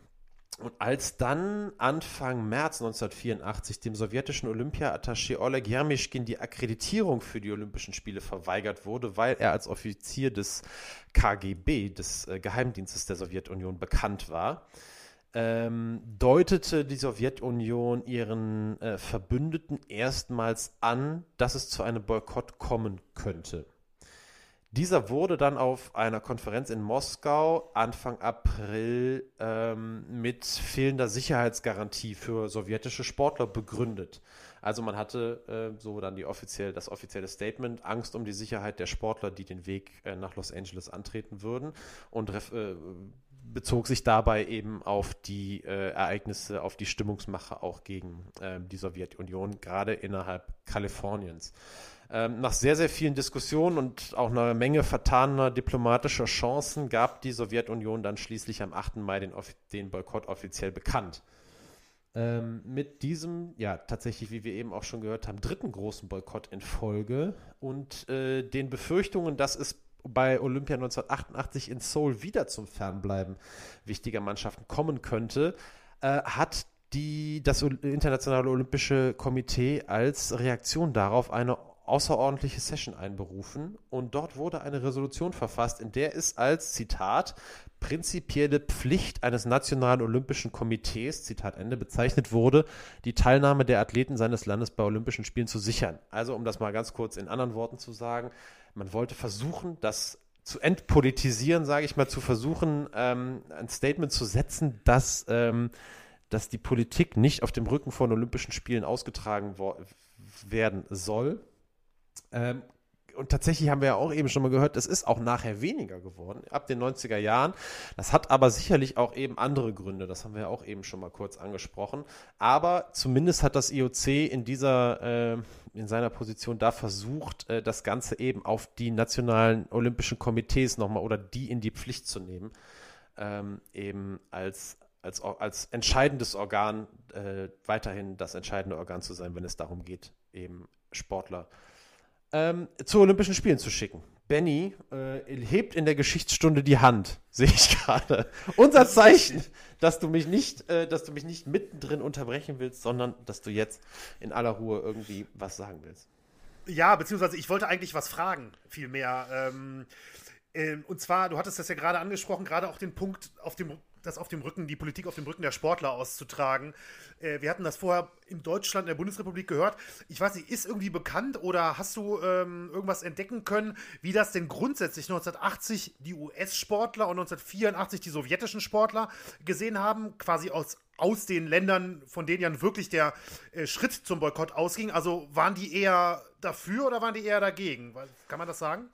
und als dann Anfang März 1984 dem sowjetischen Olympia-Attaché Oleg Jermischkin die Akkreditierung für die Olympischen Spiele verweigert wurde, weil er als Offizier des KGB, des äh, Geheimdienstes der Sowjetunion, bekannt war, ähm, deutete die Sowjetunion ihren äh, Verbündeten erstmals an, dass es zu einem Boykott kommen könnte. Dieser wurde dann auf einer Konferenz in Moskau Anfang April ähm, mit fehlender Sicherheitsgarantie für sowjetische Sportler begründet. Also man hatte äh, so dann die offiziell, das offizielle Statement, Angst um die Sicherheit der Sportler, die den Weg äh, nach Los Angeles antreten würden und äh, bezog sich dabei eben auf die äh, Ereignisse, auf die Stimmungsmache auch gegen ähm, die Sowjetunion, gerade innerhalb Kaliforniens. Ähm, nach sehr, sehr vielen Diskussionen und auch einer Menge vertaner diplomatischer Chancen gab die Sowjetunion dann schließlich am 8. Mai den, den Boykott offiziell bekannt. Ähm, mit diesem, ja, tatsächlich, wie wir eben auch schon gehört haben, dritten großen Boykott in Folge und äh, den Befürchtungen, dass es bei Olympia 1988 in Seoul wieder zum Fernbleiben wichtiger Mannschaften kommen könnte, äh, hat die, das Internationale Olympische Komitee als Reaktion darauf eine außerordentliche Session einberufen und dort wurde eine Resolution verfasst, in der es als Zitat prinzipielle Pflicht eines Nationalen Olympischen Komitees, Zitat Ende, bezeichnet wurde, die Teilnahme der Athleten seines Landes bei Olympischen Spielen zu sichern. Also um das mal ganz kurz in anderen Worten zu sagen, man wollte versuchen, das zu entpolitisieren, sage ich mal, zu versuchen, ähm, ein Statement zu setzen, dass, ähm, dass die Politik nicht auf dem Rücken von Olympischen Spielen ausgetragen werden soll, ähm, und tatsächlich haben wir ja auch eben schon mal gehört, es ist auch nachher weniger geworden, ab den 90er Jahren. Das hat aber sicherlich auch eben andere Gründe, das haben wir ja auch eben schon mal kurz angesprochen. Aber zumindest hat das IOC in dieser, äh, in seiner Position da versucht, äh, das Ganze eben auf die nationalen olympischen Komitees nochmal oder die in die Pflicht zu nehmen, ähm, eben als, als, als entscheidendes Organ äh, weiterhin das entscheidende Organ zu sein, wenn es darum geht, eben Sportler zu ähm, zu Olympischen Spielen zu schicken. Benny äh, hebt in der Geschichtsstunde die Hand, sehe ich gerade. Unser Zeichen, dass du mich nicht, äh, dass du mich nicht mittendrin unterbrechen willst, sondern dass du jetzt in aller Ruhe irgendwie was sagen willst. Ja, beziehungsweise ich wollte eigentlich was fragen, vielmehr. Ähm, äh, und zwar, du hattest das ja gerade angesprochen, gerade auch den Punkt auf dem das auf dem Rücken, die Politik auf dem Rücken der Sportler auszutragen. Äh, wir hatten das vorher in Deutschland, in der Bundesrepublik gehört. Ich weiß nicht, ist irgendwie bekannt oder hast du ähm, irgendwas entdecken können, wie das denn grundsätzlich 1980 die US-Sportler und 1984 die sowjetischen Sportler gesehen haben, quasi aus aus den Ländern, von denen ja wirklich der äh, Schritt zum Boykott ausging. Also waren die eher dafür oder waren die eher dagegen? Kann man das sagen?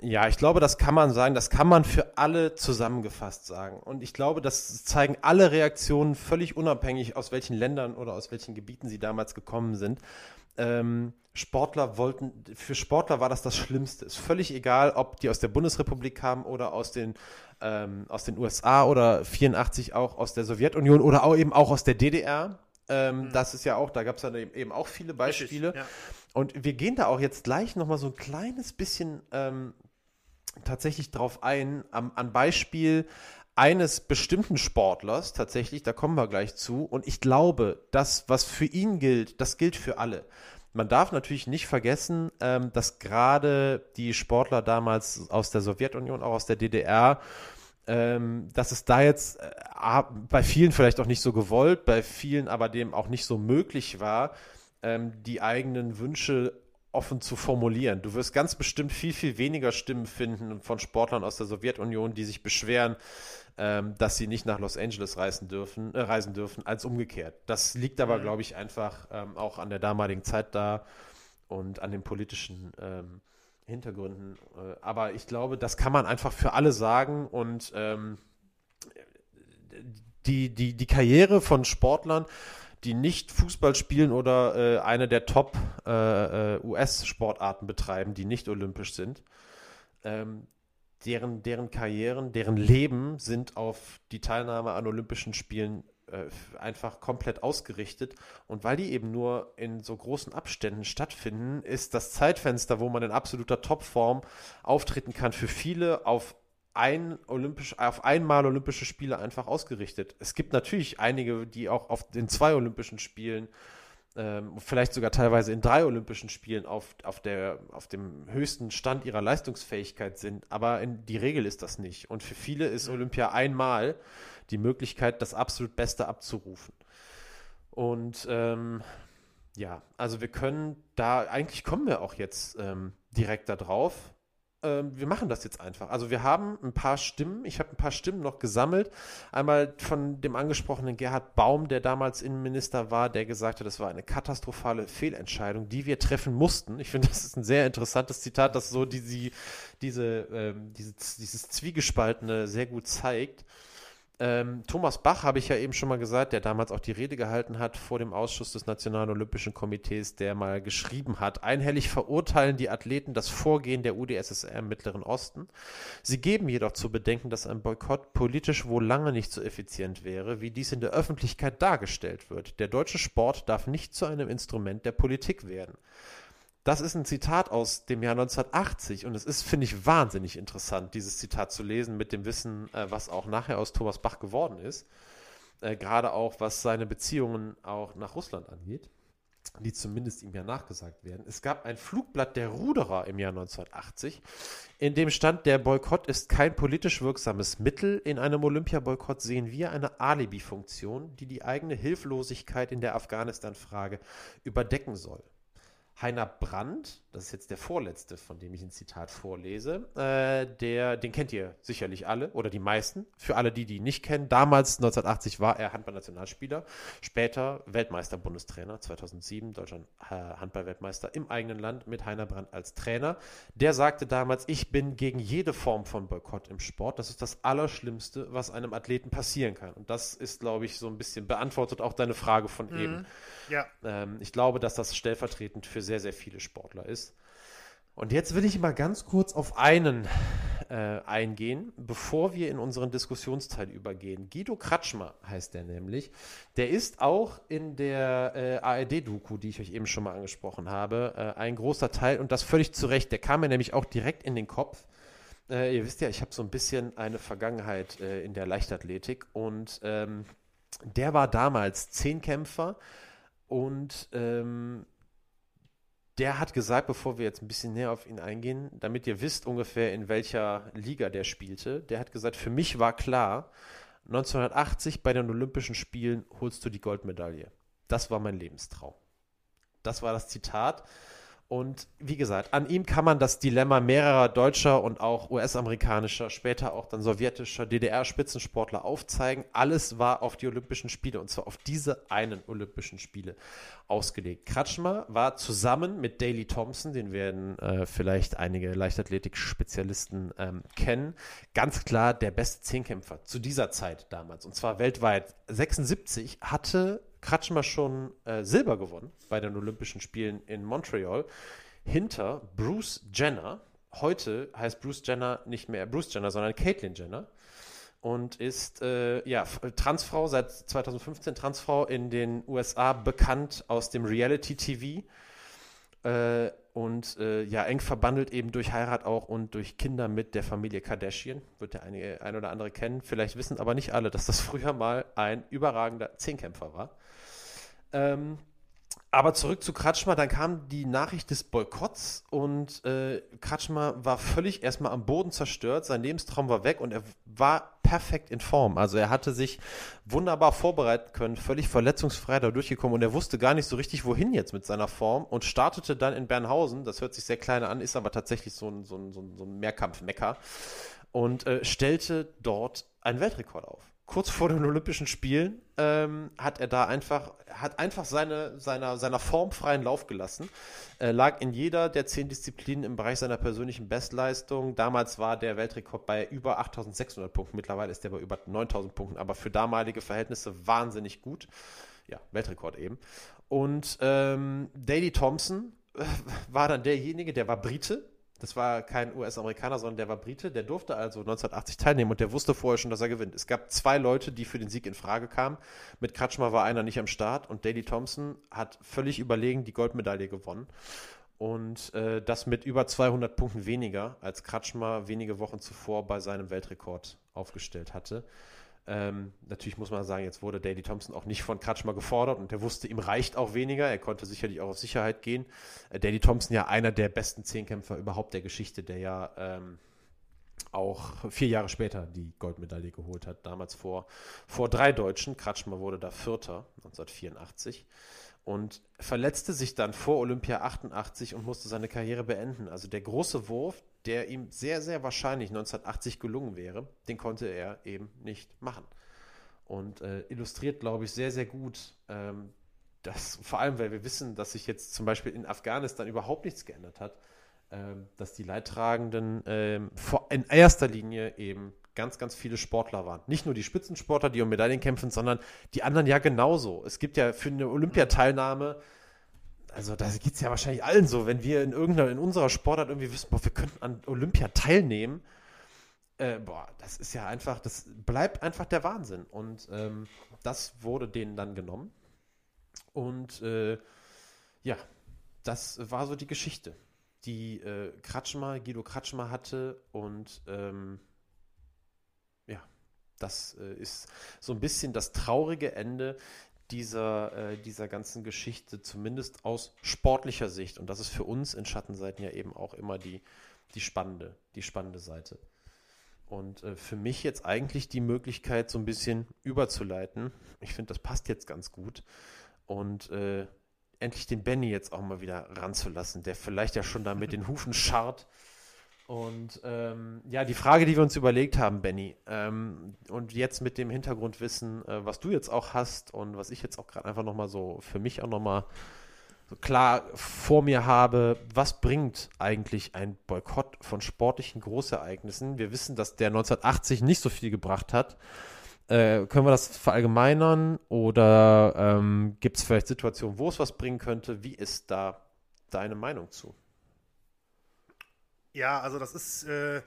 Ja, ich glaube, das kann man sagen. Das kann man für alle zusammengefasst sagen. Und ich glaube, das zeigen alle Reaktionen völlig unabhängig, aus welchen Ländern oder aus welchen Gebieten sie damals gekommen sind. Ähm, Sportler wollten, für Sportler war das das Schlimmste. Ist völlig egal, ob die aus der Bundesrepublik kamen oder aus den, ähm, aus den USA oder 84 auch aus der Sowjetunion oder auch eben auch aus der DDR. Ähm, mhm. Das ist ja auch, da gab es dann eben auch viele Beispiele. Richtig, ja. Und wir gehen da auch jetzt gleich nochmal so ein kleines bisschen ähm, tatsächlich drauf ein, am, an Beispiel eines bestimmten Sportlers tatsächlich, da kommen wir gleich zu. Und ich glaube, das, was für ihn gilt, das gilt für alle. Man darf natürlich nicht vergessen, ähm, dass gerade die Sportler damals aus der Sowjetunion, auch aus der DDR, ähm, dass es da jetzt äh, bei vielen vielleicht auch nicht so gewollt, bei vielen aber dem auch nicht so möglich war, ähm, die eigenen Wünsche offen zu formulieren. Du wirst ganz bestimmt viel, viel weniger Stimmen finden von Sportlern aus der Sowjetunion, die sich beschweren, ähm, dass sie nicht nach Los Angeles reisen dürfen, äh, reisen dürfen, als umgekehrt. Das liegt aber, mhm. glaube ich, einfach ähm, auch an der damaligen Zeit da und an den politischen ähm, Hintergründen. Äh, aber ich glaube, das kann man einfach für alle sagen und ähm, die, die, die Karriere von Sportlern, die nicht Fußball spielen oder äh, eine der Top äh, äh US-Sportarten betreiben, die nicht olympisch sind, ähm, deren, deren Karrieren, deren Leben sind auf die Teilnahme an Olympischen Spielen äh, einfach komplett ausgerichtet. Und weil die eben nur in so großen Abständen stattfinden, ist das Zeitfenster, wo man in absoluter Topform auftreten kann, für viele auf ein olympisch, auf einmal Olympische Spiele einfach ausgerichtet. Es gibt natürlich einige, die auch auf den zwei Olympischen Spielen ähm, vielleicht sogar teilweise in drei Olympischen Spielen auf, auf, der, auf dem höchsten Stand ihrer Leistungsfähigkeit sind. Aber in, die Regel ist das nicht. Und für viele ist Olympia einmal die Möglichkeit, das absolut Beste abzurufen. Und ähm, ja, also wir können da, eigentlich kommen wir auch jetzt ähm, direkt da drauf ähm, wir machen das jetzt einfach. Also wir haben ein paar Stimmen, ich habe ein paar Stimmen noch gesammelt. Einmal von dem angesprochenen Gerhard Baum, der damals Innenminister war, der gesagt hat, das war eine katastrophale Fehlentscheidung, die wir treffen mussten. Ich finde, das ist ein sehr interessantes Zitat, das so die, diese, ähm, diese, dieses Zwiegespaltene sehr gut zeigt. Ähm, Thomas Bach habe ich ja eben schon mal gesagt, der damals auch die Rede gehalten hat vor dem Ausschuss des Nationalen Olympischen Komitees, der mal geschrieben hat, einhellig verurteilen die Athleten das Vorgehen der UdSSR im Mittleren Osten. Sie geben jedoch zu bedenken, dass ein Boykott politisch wohl lange nicht so effizient wäre, wie dies in der Öffentlichkeit dargestellt wird. Der deutsche Sport darf nicht zu einem Instrument der Politik werden. Das ist ein Zitat aus dem Jahr 1980 und es ist, finde ich, wahnsinnig interessant, dieses Zitat zu lesen mit dem Wissen, äh, was auch nachher aus Thomas Bach geworden ist. Äh, gerade auch, was seine Beziehungen auch nach Russland angeht, die zumindest ihm ja nachgesagt werden. Es gab ein Flugblatt der Ruderer im Jahr 1980, in dem stand, der Boykott ist kein politisch wirksames Mittel. In einem Olympiaboykott sehen wir eine Alibi-Funktion, die die eigene Hilflosigkeit in der Afghanistan-Frage überdecken soll. Heiner Brandt, das ist jetzt der vorletzte, von dem ich ein Zitat vorlese, äh, der, den kennt ihr sicherlich alle oder die meisten. Für alle, die die nicht kennen, damals 1980 war er Handballnationalspieler, später Weltmeister-Bundestrainer, 2007 Deutschland äh, Handball-Weltmeister im eigenen Land mit Heiner Brandt als Trainer. Der sagte damals, ich bin gegen jede Form von Boykott im Sport. Das ist das Allerschlimmste, was einem Athleten passieren kann. Und das ist, glaube ich, so ein bisschen beantwortet auch deine Frage von mhm. eben. Ja. Ähm, ich glaube, dass das stellvertretend für sehr, sehr viele Sportler ist. Und jetzt will ich mal ganz kurz auf einen äh, eingehen, bevor wir in unseren Diskussionsteil übergehen. Guido Kratschmer heißt der nämlich. Der ist auch in der äh, ARD-Doku, die ich euch eben schon mal angesprochen habe, äh, ein großer Teil und das völlig zu Recht. Der kam mir nämlich auch direkt in den Kopf. Äh, ihr wisst ja, ich habe so ein bisschen eine Vergangenheit äh, in der Leichtathletik und ähm, der war damals Zehnkämpfer und ähm, der hat gesagt, bevor wir jetzt ein bisschen näher auf ihn eingehen, damit ihr wisst ungefähr, in welcher Liga der spielte, der hat gesagt, für mich war klar, 1980 bei den Olympischen Spielen holst du die Goldmedaille. Das war mein Lebenstraum. Das war das Zitat. Und wie gesagt, an ihm kann man das Dilemma mehrerer deutscher und auch US-amerikanischer, später auch dann sowjetischer DDR-Spitzensportler aufzeigen. Alles war auf die Olympischen Spiele und zwar auf diese einen Olympischen Spiele ausgelegt. Kratschmer war zusammen mit Daley Thompson, den werden äh, vielleicht einige Leichtathletik-Spezialisten ähm, kennen, ganz klar der beste Zehnkämpfer zu dieser Zeit damals und zwar weltweit. 76 hatte Kratschmer schon äh, Silber gewonnen bei den Olympischen Spielen in Montreal hinter Bruce Jenner. Heute heißt Bruce Jenner nicht mehr Bruce Jenner, sondern Caitlyn Jenner und ist äh, ja, Transfrau, seit 2015 Transfrau in den USA, bekannt aus dem Reality-TV äh, und äh, ja, eng verbandelt eben durch Heirat auch und durch Kinder mit der Familie Kardashian. Wird der einige, ein oder andere kennen. Vielleicht wissen aber nicht alle, dass das früher mal ein überragender Zehnkämpfer war. Ähm, aber zurück zu Kratschmer, dann kam die Nachricht des Boykotts und äh, Kratschmer war völlig erstmal am Boden zerstört, sein Lebenstraum war weg und er war perfekt in Form. Also er hatte sich wunderbar vorbereiten können, völlig verletzungsfrei da durchgekommen und er wusste gar nicht so richtig, wohin jetzt mit seiner Form und startete dann in Bernhausen, das hört sich sehr klein an, ist aber tatsächlich so ein, so ein, so ein, Mehrkampf-Mecker und äh, stellte dort einen Weltrekord auf kurz vor den Olympischen Spielen ähm, hat er da einfach, hat einfach seine, seiner, seiner Form freien Lauf gelassen. Äh, lag in jeder der zehn Disziplinen im Bereich seiner persönlichen Bestleistung. Damals war der Weltrekord bei über 8600 Punkten. Mittlerweile ist der bei über 9000 Punkten, aber für damalige Verhältnisse wahnsinnig gut. Ja, Weltrekord eben. Und ähm, Daley Thompson äh, war dann derjenige, der war Brite, das war kein US-Amerikaner, sondern der war Brite. Der durfte also 1980 teilnehmen und der wusste vorher schon, dass er gewinnt. Es gab zwei Leute, die für den Sieg in Frage kamen. Mit Kratschmer war einer nicht am Start und Daley Thompson hat völlig überlegen die Goldmedaille gewonnen. Und äh, das mit über 200 Punkten weniger, als Kratschmer wenige Wochen zuvor bei seinem Weltrekord aufgestellt hatte. Ähm, natürlich muss man sagen, jetzt wurde Daley Thompson auch nicht von Kratschmer gefordert und er wusste, ihm reicht auch weniger. Er konnte sicherlich auch auf Sicherheit gehen. Äh, Daley Thompson ja einer der besten Zehnkämpfer überhaupt der Geschichte, der ja ähm, auch vier Jahre später die Goldmedaille geholt hat. Damals vor, vor drei Deutschen. Kratschmer wurde da Vierter 1984 und verletzte sich dann vor Olympia 88 und musste seine Karriere beenden. Also der große Wurf, der ihm sehr, sehr wahrscheinlich 1980 gelungen wäre, den konnte er eben nicht machen. Und äh, illustriert, glaube ich, sehr, sehr gut, ähm, dass, vor allem, weil wir wissen, dass sich jetzt zum Beispiel in Afghanistan überhaupt nichts geändert hat, ähm, dass die Leidtragenden ähm, in erster Linie eben ganz, ganz viele Sportler waren. Nicht nur die Spitzensportler, die um Medaillen kämpfen, sondern die anderen ja genauso. Es gibt ja für eine Olympiateilnahme, also da geht es ja wahrscheinlich allen so, wenn wir in irgendeiner, in unserer Sportart irgendwie wissen, boah, wir könnten an Olympia teilnehmen, äh, boah, das ist ja einfach, das bleibt einfach der Wahnsinn. Und ähm, das wurde denen dann genommen. Und äh, ja, das war so die Geschichte, die äh, Kratschmer, Guido Kratschmer hatte und ähm, das äh, ist so ein bisschen das traurige Ende dieser, äh, dieser ganzen Geschichte, zumindest aus sportlicher Sicht. Und das ist für uns in Schattenseiten ja eben auch immer die, die spannende, die spannende Seite. Und äh, für mich jetzt eigentlich die Möglichkeit, so ein bisschen überzuleiten. Ich finde, das passt jetzt ganz gut. Und äh, endlich den Benny jetzt auch mal wieder ranzulassen, der vielleicht ja schon da mit den Hufen scharrt und ähm, ja, die Frage, die wir uns überlegt haben, Benny, ähm, und jetzt mit dem Hintergrundwissen, äh, was du jetzt auch hast und was ich jetzt auch gerade einfach nochmal so für mich auch nochmal so klar vor mir habe, was bringt eigentlich ein Boykott von sportlichen Großereignissen? Wir wissen, dass der 1980 nicht so viel gebracht hat. Äh, können wir das verallgemeinern oder ähm, gibt es vielleicht Situationen, wo es was bringen könnte? Wie ist da deine Meinung zu? Ja, also das ist äh,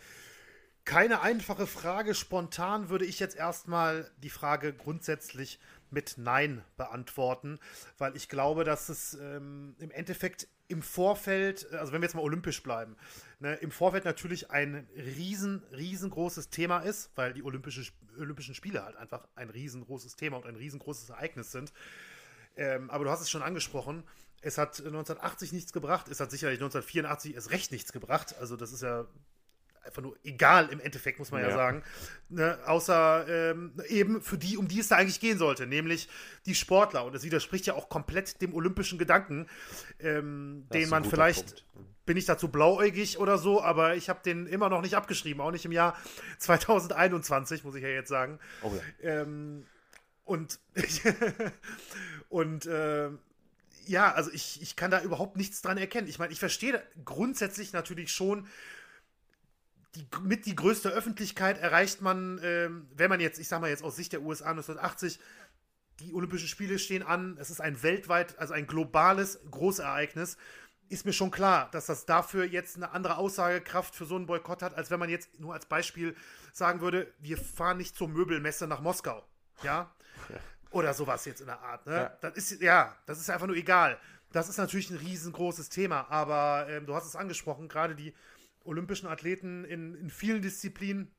keine einfache Frage. Spontan würde ich jetzt erstmal die Frage grundsätzlich mit Nein beantworten, weil ich glaube, dass es ähm, im Endeffekt im Vorfeld, also wenn wir jetzt mal olympisch bleiben, ne, im Vorfeld natürlich ein riesen, riesengroßes Thema ist, weil die Olympische, Olympischen Spiele halt einfach ein riesengroßes Thema und ein riesengroßes Ereignis sind. Ähm, aber du hast es schon angesprochen, es hat 1980 nichts gebracht, es hat sicherlich 1984 erst recht nichts gebracht. Also das ist ja einfach nur egal im Endeffekt, muss man ja, ja sagen. Ne? Außer ähm, eben für die, um die es da eigentlich gehen sollte, nämlich die Sportler. Und das widerspricht ja auch komplett dem olympischen Gedanken, ähm, den man vielleicht, Punkt. bin ich dazu blauäugig oder so, aber ich habe den immer noch nicht abgeschrieben, auch nicht im Jahr 2021, muss ich ja jetzt sagen. Oh ja. Ähm, und und äh, ja, also ich, ich kann da überhaupt nichts dran erkennen. Ich meine, ich verstehe grundsätzlich natürlich schon, die, mit die größte Öffentlichkeit erreicht man, ähm, wenn man jetzt, ich sag mal jetzt aus Sicht der USA 1980, die Olympischen Spiele stehen an, es ist ein weltweit, also ein globales Großereignis, ist mir schon klar, dass das dafür jetzt eine andere Aussagekraft für so einen Boykott hat, als wenn man jetzt nur als Beispiel sagen würde, wir fahren nicht zur Möbelmesse nach Moskau. Ja. ja. Oder sowas jetzt in der Art. Ne? Ja. Das ist, ja, das ist einfach nur egal. Das ist natürlich ein riesengroßes Thema, aber ähm, du hast es angesprochen, gerade die olympischen Athleten in, in vielen Disziplinen.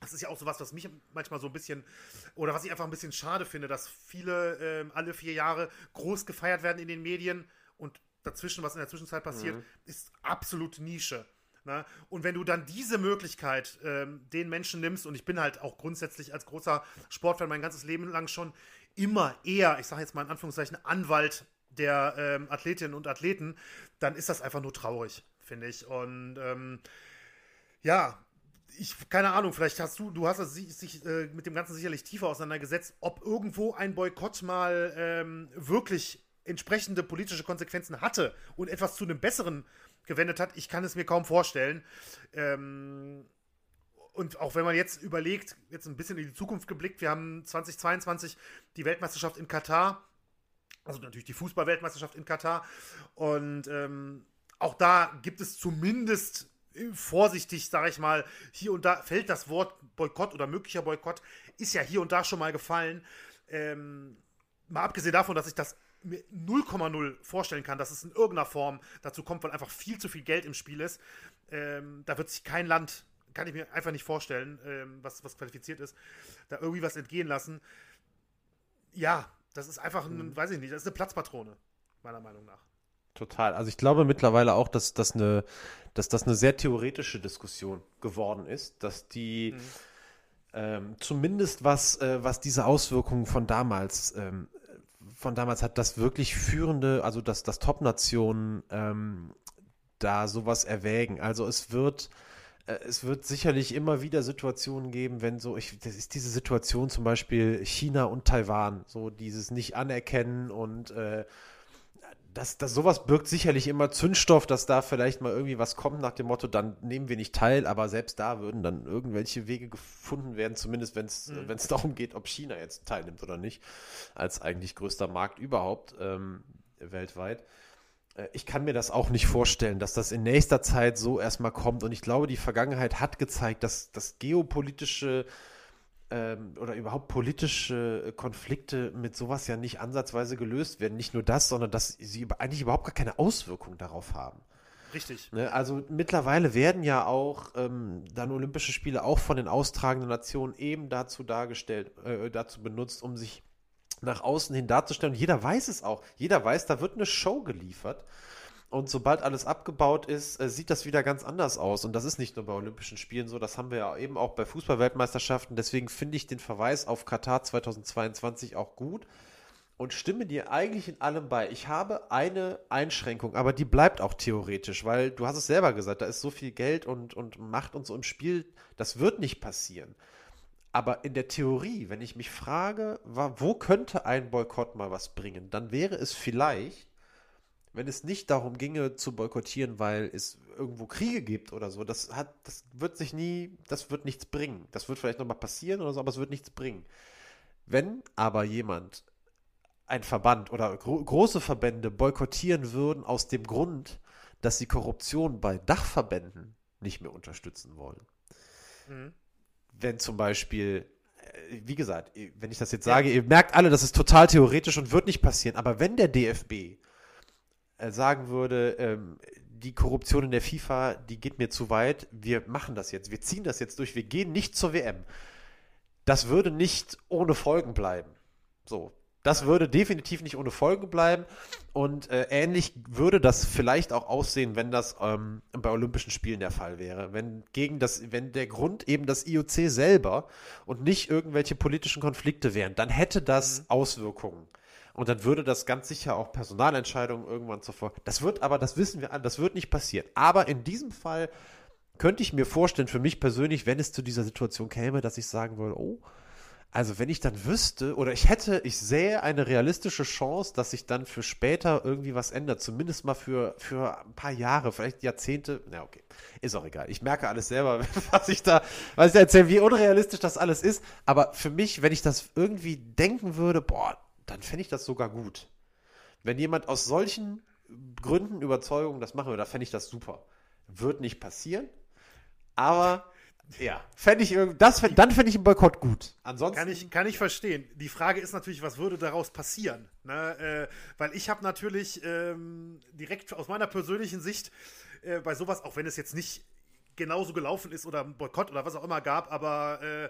Das ist ja auch sowas, was mich manchmal so ein bisschen, oder was ich einfach ein bisschen schade finde, dass viele ähm, alle vier Jahre groß gefeiert werden in den Medien und dazwischen, was in der Zwischenzeit passiert, mhm. ist absolut Nische. Ne? Und wenn du dann diese Möglichkeit ähm, den Menschen nimmst, und ich bin halt auch grundsätzlich als großer Sportfan mein ganzes Leben lang schon immer eher, ich sage jetzt mal in Anführungszeichen, Anwalt der ähm, Athletinnen und Athleten, dann ist das einfach nur traurig, finde ich. Und ähm, ja, ich, keine Ahnung, vielleicht hast du, du hast sich äh, mit dem Ganzen sicherlich tiefer auseinandergesetzt, ob irgendwo ein Boykott mal ähm, wirklich entsprechende politische Konsequenzen hatte und etwas zu einem besseren gewendet hat. Ich kann es mir kaum vorstellen. Ähm, und auch wenn man jetzt überlegt, jetzt ein bisschen in die Zukunft geblickt, wir haben 2022 die Weltmeisterschaft in Katar, also natürlich die Fußball-Weltmeisterschaft in Katar. Und ähm, auch da gibt es zumindest äh, vorsichtig, sage ich mal, hier und da fällt das Wort Boykott oder möglicher Boykott, ist ja hier und da schon mal gefallen. Ähm, mal abgesehen davon, dass ich das mir 0,0 vorstellen kann, dass es in irgendeiner Form dazu kommt, weil einfach viel zu viel Geld im Spiel ist. Ähm, da wird sich kein Land kann ich mir einfach nicht vorstellen, ähm, was, was qualifiziert ist, da irgendwie was entgehen lassen. Ja, das ist einfach, ein, mhm. weiß ich nicht, das ist eine Platzpatrone, meiner Meinung nach. Total. Also ich glaube mittlerweile auch, dass das eine, dass das eine sehr theoretische Diskussion geworden ist, dass die mhm. ähm, zumindest was, äh, was diese Auswirkungen von damals, ähm, von damals hat, dass wirklich führende, also dass, dass Top-Nationen ähm, da sowas erwägen. Also es wird äh, es wird sicherlich immer wieder Situationen geben, wenn so, ich, das ist diese Situation zum Beispiel China und Taiwan, so dieses Nicht-Anerkennen und äh, das, das, sowas birgt sicherlich immer Zündstoff, dass da vielleicht mal irgendwie was kommt nach dem Motto, dann nehmen wir nicht teil, aber selbst da würden dann irgendwelche Wege gefunden werden, zumindest wenn es mhm. darum geht, ob China jetzt teilnimmt oder nicht, als eigentlich größter Markt überhaupt ähm, weltweit. Äh, ich kann mir das auch nicht vorstellen, dass das in nächster Zeit so erstmal kommt. Und ich glaube, die Vergangenheit hat gezeigt, dass das geopolitische ähm, oder überhaupt politische Konflikte mit sowas ja nicht ansatzweise gelöst werden. Nicht nur das, sondern dass sie eigentlich überhaupt gar keine Auswirkung darauf haben. Richtig. Ne, also mittlerweile werden ja auch ähm, dann Olympische Spiele auch von den austragenden Nationen eben dazu dargestellt, äh, dazu benutzt, um sich nach außen hin darzustellen. Und jeder weiß es auch. Jeder weiß, da wird eine Show geliefert. Und sobald alles abgebaut ist, äh, sieht das wieder ganz anders aus. Und das ist nicht nur bei Olympischen Spielen so, das haben wir ja eben auch bei Fußballweltmeisterschaften. Deswegen finde ich den Verweis auf Katar 2022 auch gut und stimme dir eigentlich in allem bei. Ich habe eine Einschränkung, aber die bleibt auch theoretisch, weil du hast es selber gesagt, da ist so viel Geld und, und Macht und so im Spiel, das wird nicht passieren. Aber in der Theorie, wenn ich mich frage, wo könnte ein Boykott mal was bringen, dann wäre es vielleicht wenn es nicht darum ginge zu boykottieren, weil es irgendwo Kriege gibt oder so, das hat, das wird sich nie, das wird nichts bringen. Das wird vielleicht nochmal passieren oder so, aber es wird nichts bringen. Wenn aber jemand, ein Verband oder gro große Verbände boykottieren würden aus dem Grund, dass sie Korruption bei Dachverbänden nicht mehr unterstützen wollen. Mhm. Wenn zum Beispiel äh, wie gesagt, wenn ich das jetzt sage, ja. ihr merkt alle, das ist total theoretisch und wird nicht passieren, aber wenn der DFB sagen würde, ähm, die Korruption in der FIFA, die geht mir zu weit, wir machen das jetzt, wir ziehen das jetzt durch, wir gehen nicht zur WM. Das würde nicht ohne Folgen bleiben. So, das würde definitiv nicht ohne Folgen bleiben. Und äh, ähnlich würde das vielleicht auch aussehen, wenn das ähm, bei Olympischen Spielen der Fall wäre. Wenn gegen das, wenn der Grund eben das IOC selber und nicht irgendwelche politischen Konflikte wären, dann hätte das mhm. Auswirkungen. Und dann würde das ganz sicher auch Personalentscheidungen irgendwann zuvor. Das wird aber, das wissen wir alle, das wird nicht passieren. Aber in diesem Fall könnte ich mir vorstellen, für mich persönlich, wenn es zu dieser Situation käme, dass ich sagen würde, oh, also wenn ich dann wüsste, oder ich hätte, ich sähe eine realistische Chance, dass sich dann für später irgendwie was ändert, zumindest mal für, für ein paar Jahre, vielleicht Jahrzehnte, na okay, ist auch egal. Ich merke alles selber, was ich da, was ich erzähle, wie unrealistisch das alles ist, aber für mich, wenn ich das irgendwie denken würde, boah, dann fände ich das sogar gut. Wenn jemand aus solchen Gründen, Überzeugungen das machen würde, dann fände ich das super. Wird nicht passieren, aber ja, fände ich das, dann fände ich einen Boykott gut. Ansonsten kann ich, kann ich verstehen. Die Frage ist natürlich, was würde daraus passieren? Ne? Äh, weil ich habe natürlich ähm, direkt aus meiner persönlichen Sicht äh, bei sowas, auch wenn es jetzt nicht genauso gelaufen ist oder ein Boykott oder was auch immer gab, aber äh,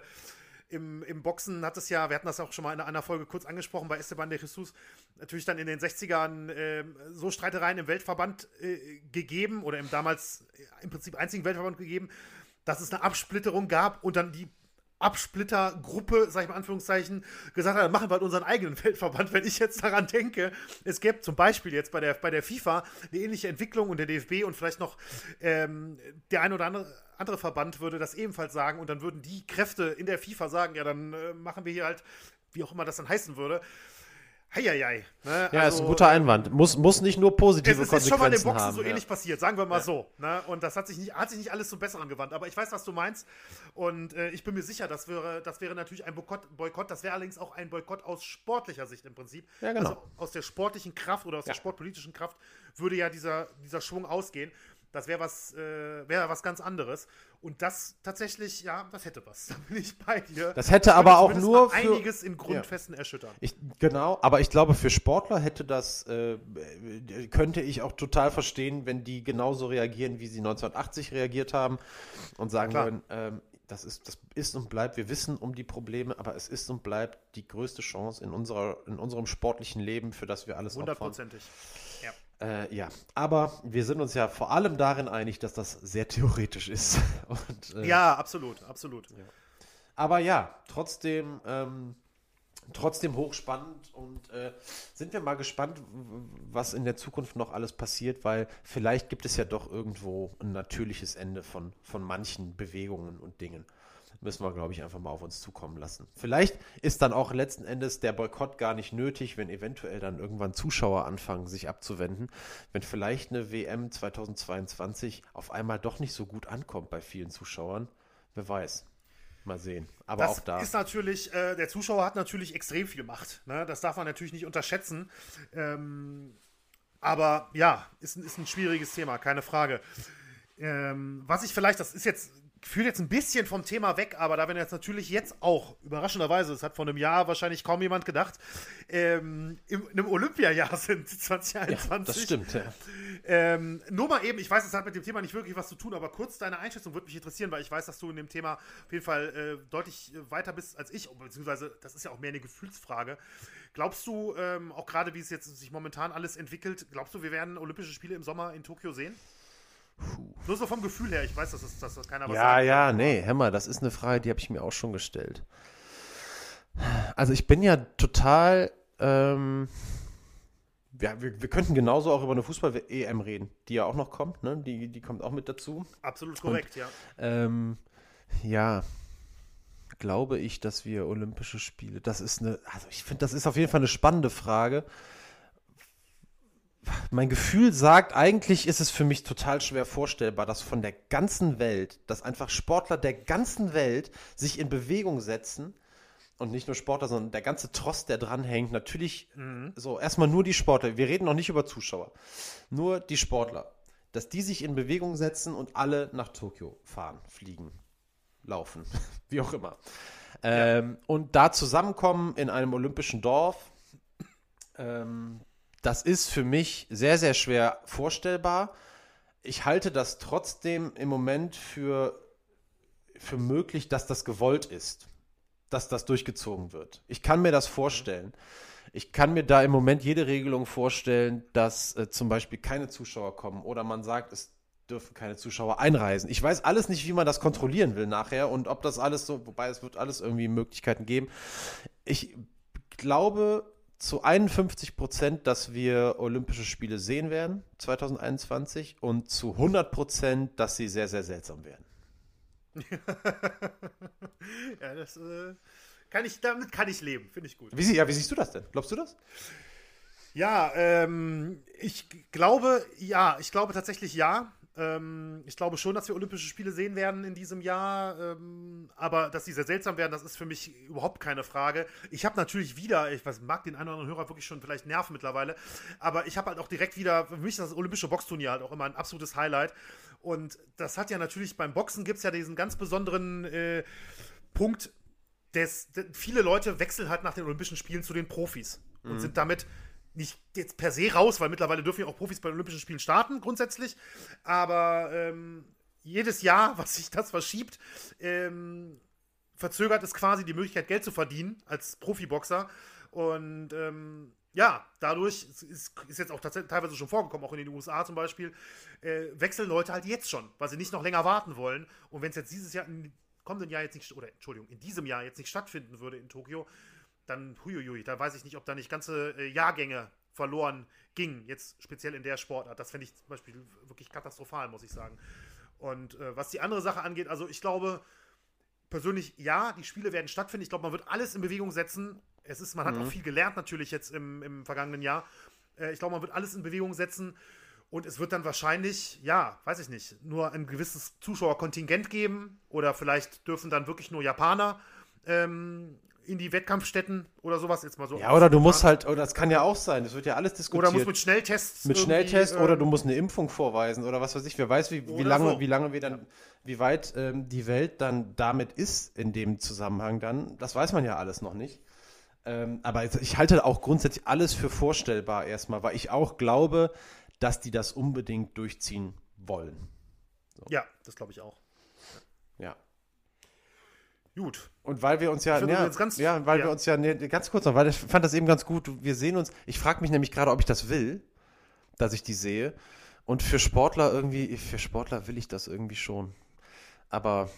im, im Boxen hat es ja, wir hatten das auch schon mal in einer Folge kurz angesprochen, bei Esteban de Jesus natürlich dann in den 60ern äh, so Streitereien im Weltverband äh, gegeben oder im damals äh, im Prinzip einzigen Weltverband gegeben, dass es eine Absplitterung gab und dann die Absplittergruppe, sag ich mal Anführungszeichen, gesagt hat, machen wir halt unseren eigenen Weltverband. Wenn ich jetzt daran denke, es gäbe zum Beispiel jetzt bei der, bei der FIFA eine ähnliche Entwicklung und der DFB und vielleicht noch ähm, der ein oder andere, andere Verband würde das ebenfalls sagen und dann würden die Kräfte in der FIFA sagen, ja, dann äh, machen wir hier halt, wie auch immer das dann heißen würde, Heieiei. Ne? Ja, also, ist ein guter Einwand. Muss, muss nicht nur positive Konsequenzen haben. Es ist schon mal in den Boxen haben, so ja. ähnlich passiert, sagen wir mal ja. so. Ne? Und das hat sich, nicht, hat sich nicht alles zum Besseren gewandt. Aber ich weiß, was du meinst. Und äh, ich bin mir sicher, das wäre, das wäre natürlich ein Boykott. Boykott. Das wäre allerdings auch ein Boykott aus sportlicher Sicht im Prinzip. Ja, genau. Also aus der sportlichen Kraft oder aus der sportpolitischen Kraft würde ja dieser, dieser Schwung ausgehen. Das wäre was, äh, wäre was ganz anderes. Und das tatsächlich, ja, das hätte was. Da bin ich bei dir. Das hätte das aber auch nur für, einiges in Grundfesten ja. erschüttern. Ich, genau, aber ich glaube, für Sportler hätte das, äh, könnte ich auch total verstehen, wenn die genauso reagieren, wie sie 1980 reagiert haben und sagen würden, ähm, das ist, das ist und bleibt, wir wissen um die Probleme, aber es ist und bleibt die größte Chance in, unserer, in unserem sportlichen Leben, für das wir alles Hundertprozentig. Ja. Äh, ja, aber wir sind uns ja vor allem darin einig, dass das sehr theoretisch ist. Und, äh, ja, absolut, absolut. Ja. Aber ja, trotzdem, ähm, trotzdem hochspannend und äh, sind wir mal gespannt, was in der Zukunft noch alles passiert, weil vielleicht gibt es ja doch irgendwo ein natürliches Ende von, von manchen Bewegungen und Dingen müssen wir, glaube ich, einfach mal auf uns zukommen lassen. Vielleicht ist dann auch letzten Endes der Boykott gar nicht nötig, wenn eventuell dann irgendwann Zuschauer anfangen, sich abzuwenden. Wenn vielleicht eine WM 2022 auf einmal doch nicht so gut ankommt bei vielen Zuschauern. Wer weiß. Mal sehen. Aber das auch da. ist natürlich, äh, der Zuschauer hat natürlich extrem viel Macht. Ne? Das darf man natürlich nicht unterschätzen. Ähm, aber ja, ist, ist ein schwieriges Thema, keine Frage. Ähm, was ich vielleicht, das ist jetzt führt jetzt ein bisschen vom Thema weg, aber da wir jetzt natürlich jetzt auch, überraschenderweise, es hat vor einem Jahr wahrscheinlich kaum jemand gedacht, ähm, in einem Olympiajahr sind 2021. Ja, das stimmt, ja. Ähm, nur mal eben, ich weiß, es hat mit dem Thema nicht wirklich was zu tun, aber kurz deine Einschätzung würde mich interessieren, weil ich weiß, dass du in dem Thema auf jeden Fall äh, deutlich weiter bist als ich, beziehungsweise das ist ja auch mehr eine Gefühlsfrage. Glaubst du, ähm, auch gerade wie es jetzt sich momentan alles entwickelt, glaubst du, wir werden Olympische Spiele im Sommer in Tokio sehen? Puh. Nur so vom Gefühl her, ich weiß, dass das, dass das keiner was Ja, sagt. ja, nee, Hämmer, das ist eine Frage, die habe ich mir auch schon gestellt. Also ich bin ja total, ähm, ja, wir, wir könnten genauso auch über eine Fußball-EM reden, die ja auch noch kommt, ne? Die, die kommt auch mit dazu. Absolut korrekt, Und, ja. Ähm, ja, glaube ich, dass wir Olympische Spiele, das ist eine, also ich finde, das ist auf jeden Fall eine spannende Frage mein Gefühl sagt, eigentlich ist es für mich total schwer vorstellbar, dass von der ganzen Welt, dass einfach Sportler der ganzen Welt sich in Bewegung setzen und nicht nur Sportler, sondern der ganze Trost, der dranhängt, natürlich mhm. so erstmal nur die Sportler. Wir reden noch nicht über Zuschauer, nur die Sportler, dass die sich in Bewegung setzen und alle nach Tokio fahren, fliegen, laufen, wie auch immer. Ja. Ähm, und da zusammenkommen in einem olympischen Dorf. Ähm, das ist für mich sehr, sehr schwer vorstellbar. Ich halte das trotzdem im Moment für, für möglich, dass das gewollt ist, dass das durchgezogen wird. Ich kann mir das vorstellen. Ich kann mir da im Moment jede Regelung vorstellen, dass äh, zum Beispiel keine Zuschauer kommen oder man sagt, es dürfen keine Zuschauer einreisen. Ich weiß alles nicht, wie man das kontrollieren will nachher und ob das alles so, wobei es wird alles irgendwie Möglichkeiten geben. Ich glaube, zu 51 Prozent, dass wir Olympische Spiele sehen werden 2021 und zu 100 Prozent, dass sie sehr, sehr seltsam werden. ja, das äh, kann ich, damit kann ich leben, finde ich gut. Wie, ja, wie siehst du das denn? Glaubst du das? Ja, ähm, ich glaube, ja, ich glaube tatsächlich ja. Ähm, ich glaube schon, dass wir Olympische Spiele sehen werden in diesem Jahr. Ähm, aber dass sie sehr seltsam werden, das ist für mich überhaupt keine Frage. Ich habe natürlich wieder, ich weiß, mag den einen oder anderen Hörer wirklich schon vielleicht nerven mittlerweile, aber ich habe halt auch direkt wieder, für mich ist das Olympische Boxturnier halt auch immer ein absolutes Highlight. Und das hat ja natürlich beim Boxen gibt es ja diesen ganz besonderen äh, Punkt, des, des, viele Leute wechseln halt nach den Olympischen Spielen zu den Profis und mhm. sind damit nicht jetzt per se raus, weil mittlerweile dürfen ja auch Profis bei den Olympischen Spielen starten, grundsätzlich. Aber ähm, jedes Jahr, was sich das verschiebt, ähm, verzögert es quasi die Möglichkeit, Geld zu verdienen als Profiboxer. Und ähm, ja, dadurch ist, ist jetzt auch teilweise schon vorgekommen, auch in den USA zum Beispiel, äh, wechseln Leute halt jetzt schon, weil sie nicht noch länger warten wollen. Und wenn es jetzt dieses Jahr, im kommenden Jahr jetzt nicht, oder Entschuldigung, in diesem Jahr jetzt nicht stattfinden würde in Tokio, dann, huiuiui, da weiß ich nicht, ob da nicht ganze äh, Jahrgänge verloren gingen, jetzt speziell in der Sportart. Das fände ich zum Beispiel wirklich katastrophal, muss ich sagen. Und äh, was die andere Sache angeht, also ich glaube persönlich, ja, die Spiele werden stattfinden. Ich glaube, man wird alles in Bewegung setzen. Es ist, man mhm. hat auch viel gelernt natürlich jetzt im, im vergangenen Jahr. Äh, ich glaube, man wird alles in Bewegung setzen. Und es wird dann wahrscheinlich, ja, weiß ich nicht, nur ein gewisses Zuschauerkontingent geben. Oder vielleicht dürfen dann wirklich nur Japaner ähm, in die Wettkampfstätten oder sowas jetzt mal so. Ja, oder du musst halt, oder das kann ja auch sein, das wird ja alles diskutiert. Oder musst mit Schnelltests. Mit Schnelltest oder du musst eine Impfung vorweisen oder was weiß ich. Wer weiß, wie, wie lange, so. wie lange wir dann, wie weit ähm, die Welt dann damit ist in dem Zusammenhang dann. Das weiß man ja alles noch nicht. Ähm, aber ich halte auch grundsätzlich alles für vorstellbar erstmal, weil ich auch glaube, dass die das unbedingt durchziehen wollen. So. Ja, das glaube ich auch. Ja. Gut. Und weil wir uns ja, ja, ganz, ja, weil ja. wir uns ja, ne, ganz kurz noch, weil ich fand das eben ganz gut, wir sehen uns, ich frage mich nämlich gerade, ob ich das will, dass ich die sehe. Und für Sportler irgendwie, für Sportler will ich das irgendwie schon. Aber,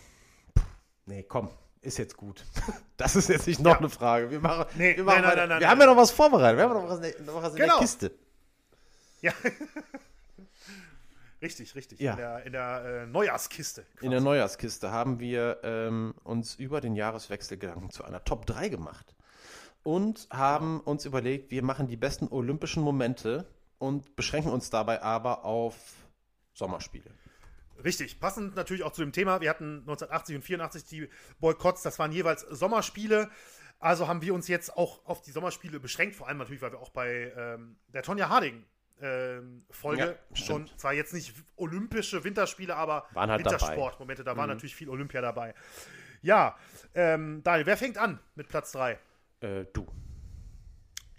pff, nee, komm, ist jetzt gut. Das ist jetzt nicht noch ja. eine Frage. Wir machen, nee, wir, machen nein, nein, nein, wir haben ja noch was vorbereitet. Wir haben noch was, noch was in genau. der Kiste. Ja. Richtig, richtig. Ja. In der, in der äh, Neujahrskiste. Quasi. In der Neujahrskiste haben wir ähm, uns über den Jahreswechsel Gedanken zu einer Top 3 gemacht. Und haben uns überlegt, wir machen die besten olympischen Momente und beschränken uns dabei aber auf Sommerspiele. Richtig, passend natürlich auch zu dem Thema. Wir hatten 1980 und 84 die Boykotts, das waren jeweils Sommerspiele. Also haben wir uns jetzt auch auf die Sommerspiele beschränkt, vor allem natürlich, weil wir auch bei ähm, der Tonja Harding ähm, Folge ja, schon, zwar jetzt nicht olympische Winterspiele, aber halt Wintersportmomente, da war mhm. natürlich viel Olympia dabei. Ja, ähm, Daniel, wer fängt an mit Platz 3? Äh, du.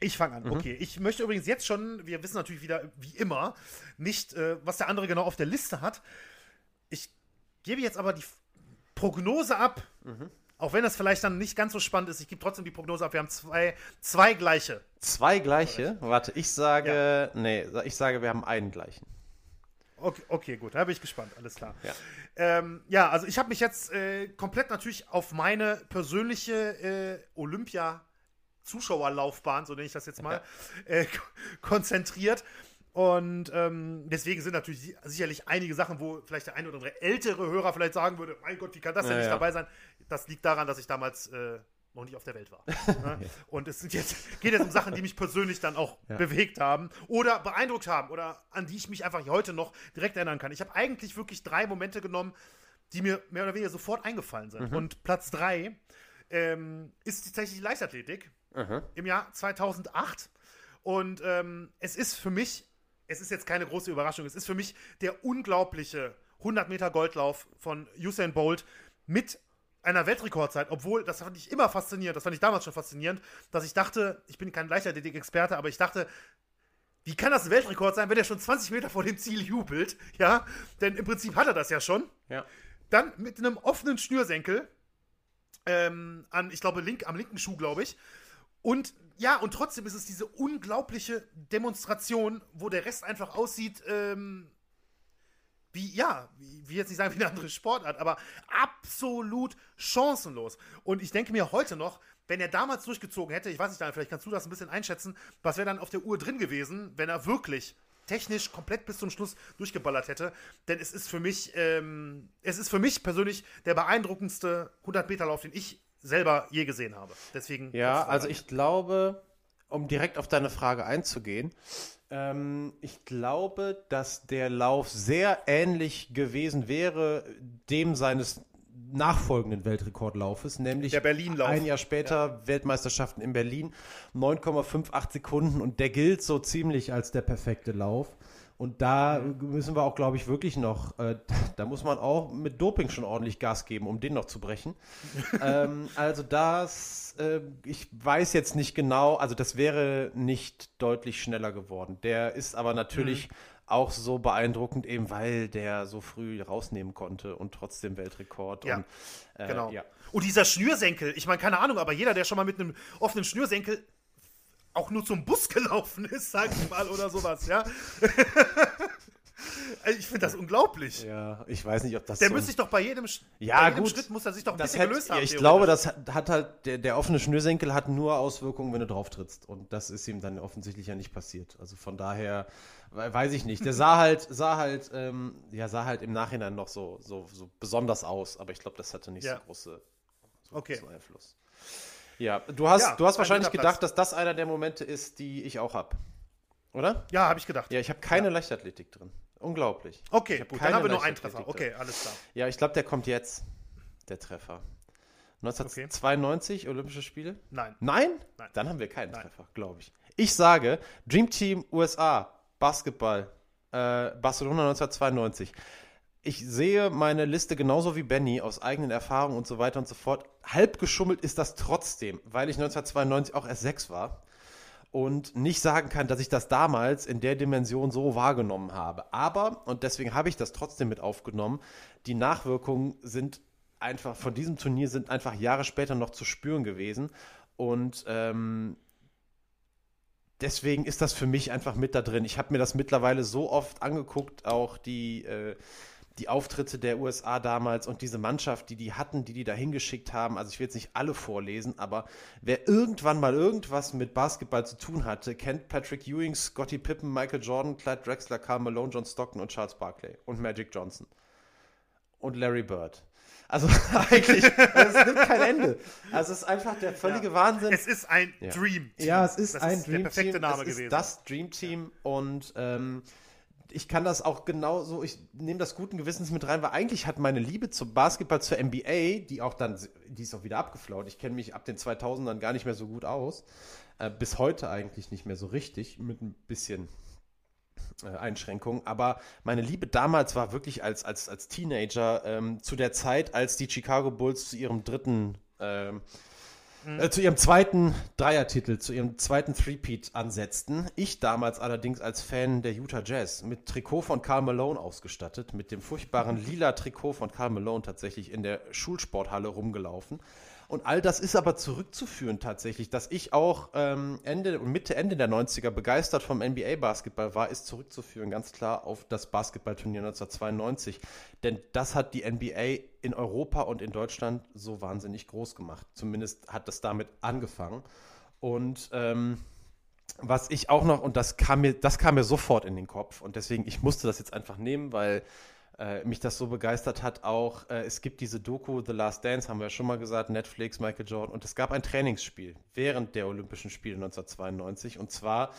Ich fange an, mhm. okay. Ich möchte übrigens jetzt schon, wir wissen natürlich wieder, wie immer, nicht, äh, was der andere genau auf der Liste hat. Ich gebe jetzt aber die Prognose ab, mhm. Auch wenn das vielleicht dann nicht ganz so spannend ist. Ich gebe trotzdem die Prognose ab. Wir haben zwei, zwei gleiche. Zwei gleiche? Warte, ich sage, ja. nee, ich sage, wir haben einen gleichen. Okay, okay, gut, da bin ich gespannt, alles klar. Ja, ähm, ja also ich habe mich jetzt äh, komplett natürlich auf meine persönliche äh, Olympia-Zuschauerlaufbahn, so nenne ich das jetzt mal, ja. äh, konzentriert. Und ähm, deswegen sind natürlich sicherlich einige Sachen, wo vielleicht der eine oder andere ältere Hörer vielleicht sagen würde, mein Gott, wie kann das denn ja, nicht dabei sein? Das liegt daran, dass ich damals äh, noch nicht auf der Welt war. ne? Und es jetzt, geht jetzt um Sachen, die mich persönlich dann auch ja. bewegt haben oder beeindruckt haben oder an die ich mich einfach heute noch direkt erinnern kann. Ich habe eigentlich wirklich drei Momente genommen, die mir mehr oder weniger sofort eingefallen sind. Mhm. Und Platz drei ähm, ist tatsächlich Leichtathletik mhm. im Jahr 2008. Und ähm, es ist für mich es ist jetzt keine große Überraschung, es ist für mich der unglaubliche 100 Meter Goldlauf von Usain Bolt mit einer Weltrekordzeit, obwohl, das fand ich immer faszinierend, das fand ich damals schon faszinierend, dass ich dachte, ich bin kein Leichtathletik-Experte, aber ich dachte, wie kann das ein Weltrekord sein, wenn er schon 20 Meter vor dem Ziel jubelt? Ja, denn im Prinzip hat er das ja schon. Ja. Dann mit einem offenen Schnürsenkel ähm, an, ich glaube, link, am linken Schuh, glaube ich. Und ja, und trotzdem ist es diese unglaubliche Demonstration, wo der Rest einfach aussieht, ähm, wie, ja, wie, jetzt nicht sagen wie eine andere Sportart, aber absolut chancenlos. Und ich denke mir heute noch, wenn er damals durchgezogen hätte, ich weiß nicht, vielleicht kannst du das ein bisschen einschätzen, was wäre dann auf der Uhr drin gewesen, wenn er wirklich technisch komplett bis zum Schluss durchgeballert hätte. Denn es ist für mich, ähm, es ist für mich persönlich der beeindruckendste 100-Meter-Lauf, den ich selber je gesehen habe. Deswegen. Ja, also ich glaube, um direkt auf deine Frage einzugehen, ähm, ich glaube, dass der Lauf sehr ähnlich gewesen wäre dem seines nachfolgenden Weltrekordlaufes, nämlich der Berlinlauf. ein Jahr später ja. Weltmeisterschaften in Berlin, 9,58 Sekunden und der gilt so ziemlich als der perfekte Lauf. Und da müssen wir auch, glaube ich, wirklich noch, äh, da muss man auch mit Doping schon ordentlich Gas geben, um den noch zu brechen. ähm, also das, äh, ich weiß jetzt nicht genau, also das wäre nicht deutlich schneller geworden. Der ist aber natürlich mhm. auch so beeindruckend, eben weil der so früh rausnehmen konnte und trotzdem Weltrekord. Ja, und, äh, genau. Ja. Und dieser Schnürsenkel, ich meine, keine Ahnung, aber jeder, der schon mal mit einem offenen Schnürsenkel auch nur zum Bus gelaufen ist, sag ich mal, oder sowas, ja. ich finde das unglaublich. Ja, ich weiß nicht, ob das. Der so müsste sich doch bei jedem, ja, bei jedem gut, Schritt muss er sich doch ein das bisschen hat, gelöst haben. ich glaube, das hat, hat halt, der, der, offene Schnürsenkel hat nur Auswirkungen, wenn du drauf trittst. Und das ist ihm dann offensichtlich ja nicht passiert. Also von daher weiß ich nicht. Der sah halt, sah halt, ähm, ja, sah halt im Nachhinein noch so, so, so besonders aus, aber ich glaube, das hatte nicht ja. so große so okay. Einfluss. Ja, du hast, ja, du hast wahrscheinlich gedacht, dass das einer der Momente ist, die ich auch habe. Oder? Ja, habe ich gedacht. Ja, ich habe keine ja. Leichtathletik drin. Unglaublich. Okay, gut, dann haben wir nur einen Treffer. Okay, alles klar. Ja, ich glaube, der kommt jetzt, der Treffer. 1992 okay. Olympische Spiele? Nein. Nein? Nein. Dann haben wir keinen Nein. Treffer, glaube ich. Ich sage Dream Team USA, Basketball, äh, Barcelona 1992. Ich sehe meine Liste genauso wie Benny aus eigenen Erfahrungen und so weiter und so fort. Halb geschummelt ist das trotzdem, weil ich 1992 auch erst sechs war und nicht sagen kann, dass ich das damals in der Dimension so wahrgenommen habe. Aber, und deswegen habe ich das trotzdem mit aufgenommen, die Nachwirkungen sind einfach von diesem Turnier sind einfach Jahre später noch zu spüren gewesen. Und ähm, deswegen ist das für mich einfach mit da drin. Ich habe mir das mittlerweile so oft angeguckt, auch die, äh, die Auftritte der USA damals und diese Mannschaft, die die hatten, die die da hingeschickt haben. Also ich will jetzt nicht alle vorlesen, aber wer irgendwann mal irgendwas mit Basketball zu tun hatte, kennt Patrick Ewing, Scottie Pippen, Michael Jordan, Clyde Drexler, Karl Malone, John Stockton und Charles Barkley und Magic Johnson und Larry Bird. Also eigentlich, es nimmt kein Ende. Also es ist einfach der völlige ja. Wahnsinn. Es ist ein ja. Dream Team. Ja, es ist das ein ist Dream der perfekte Team. Name es gewesen. Ist das Dream Team und ähm, ich kann das auch genauso, ich nehme das guten Gewissens mit rein, weil eigentlich hat meine Liebe zum Basketball, zur NBA, die auch dann, die ist auch wieder abgeflaut. Ich kenne mich ab den 2000ern gar nicht mehr so gut aus. Äh, bis heute eigentlich nicht mehr so richtig, mit ein bisschen äh, Einschränkungen. Aber meine Liebe damals war wirklich als, als, als Teenager ähm, zu der Zeit, als die Chicago Bulls zu ihrem dritten, ähm, mhm. äh, zu ihrem zweiten Dreiertitel, zu ihrem zweiten Threepeat ansetzten. Ich damals allerdings als Fan der Utah Jazz mit Trikot von Karl Malone ausgestattet, mit dem furchtbaren lila Trikot von Karl Malone tatsächlich in der Schulsporthalle rumgelaufen. Und all das ist aber zurückzuführen tatsächlich, dass ich auch ähm, Ende Mitte, Ende der 90er begeistert vom NBA-Basketball war, ist zurückzuführen ganz klar auf das Basketballturnier 1992. Denn das hat die NBA in Europa und in Deutschland so wahnsinnig groß gemacht. Zumindest hat das damit angefangen. Und ähm, was ich auch noch, und das kam mir, das kam mir sofort in den Kopf, und deswegen, ich musste das jetzt einfach nehmen, weil äh, mich das so begeistert hat auch, äh, es gibt diese Doku The Last Dance, haben wir ja schon mal gesagt, Netflix, Michael Jordan, und es gab ein Trainingsspiel während der Olympischen Spiele 1992 und zwar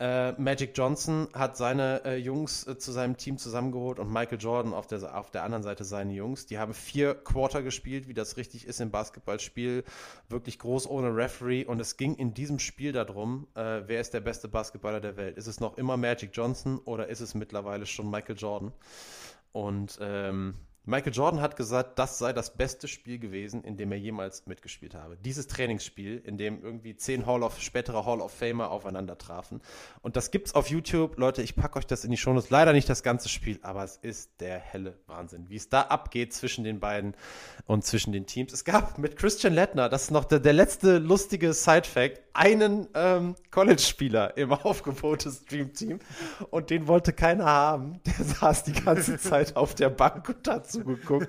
äh, Magic Johnson hat seine äh, Jungs äh, zu seinem Team zusammengeholt und Michael Jordan auf der, auf der anderen Seite seine Jungs. Die haben vier Quarter gespielt, wie das richtig ist im Basketballspiel, wirklich groß ohne Referee und es ging in diesem Spiel darum, äh, wer ist der beste Basketballer der Welt? Ist es noch immer Magic Johnson oder ist es mittlerweile schon Michael Jordan? Und ähm, Michael Jordan hat gesagt, das sei das beste Spiel gewesen, in dem er jemals mitgespielt habe. Dieses Trainingsspiel, in dem irgendwie zehn Hall of, spätere Hall of Famer aufeinander trafen. Und das gibt's auf YouTube. Leute, ich packe euch das in die Shownotes. Leider nicht das ganze Spiel, aber es ist der helle Wahnsinn, wie es da abgeht zwischen den beiden und zwischen den Teams. Es gab mit Christian Lettner, das ist noch der, der letzte lustige Side-Fact, einen ähm, College-Spieler im Aufgebot des Dream Team und den wollte keiner haben. Der saß die ganze Zeit auf der Bank und hat zugeguckt,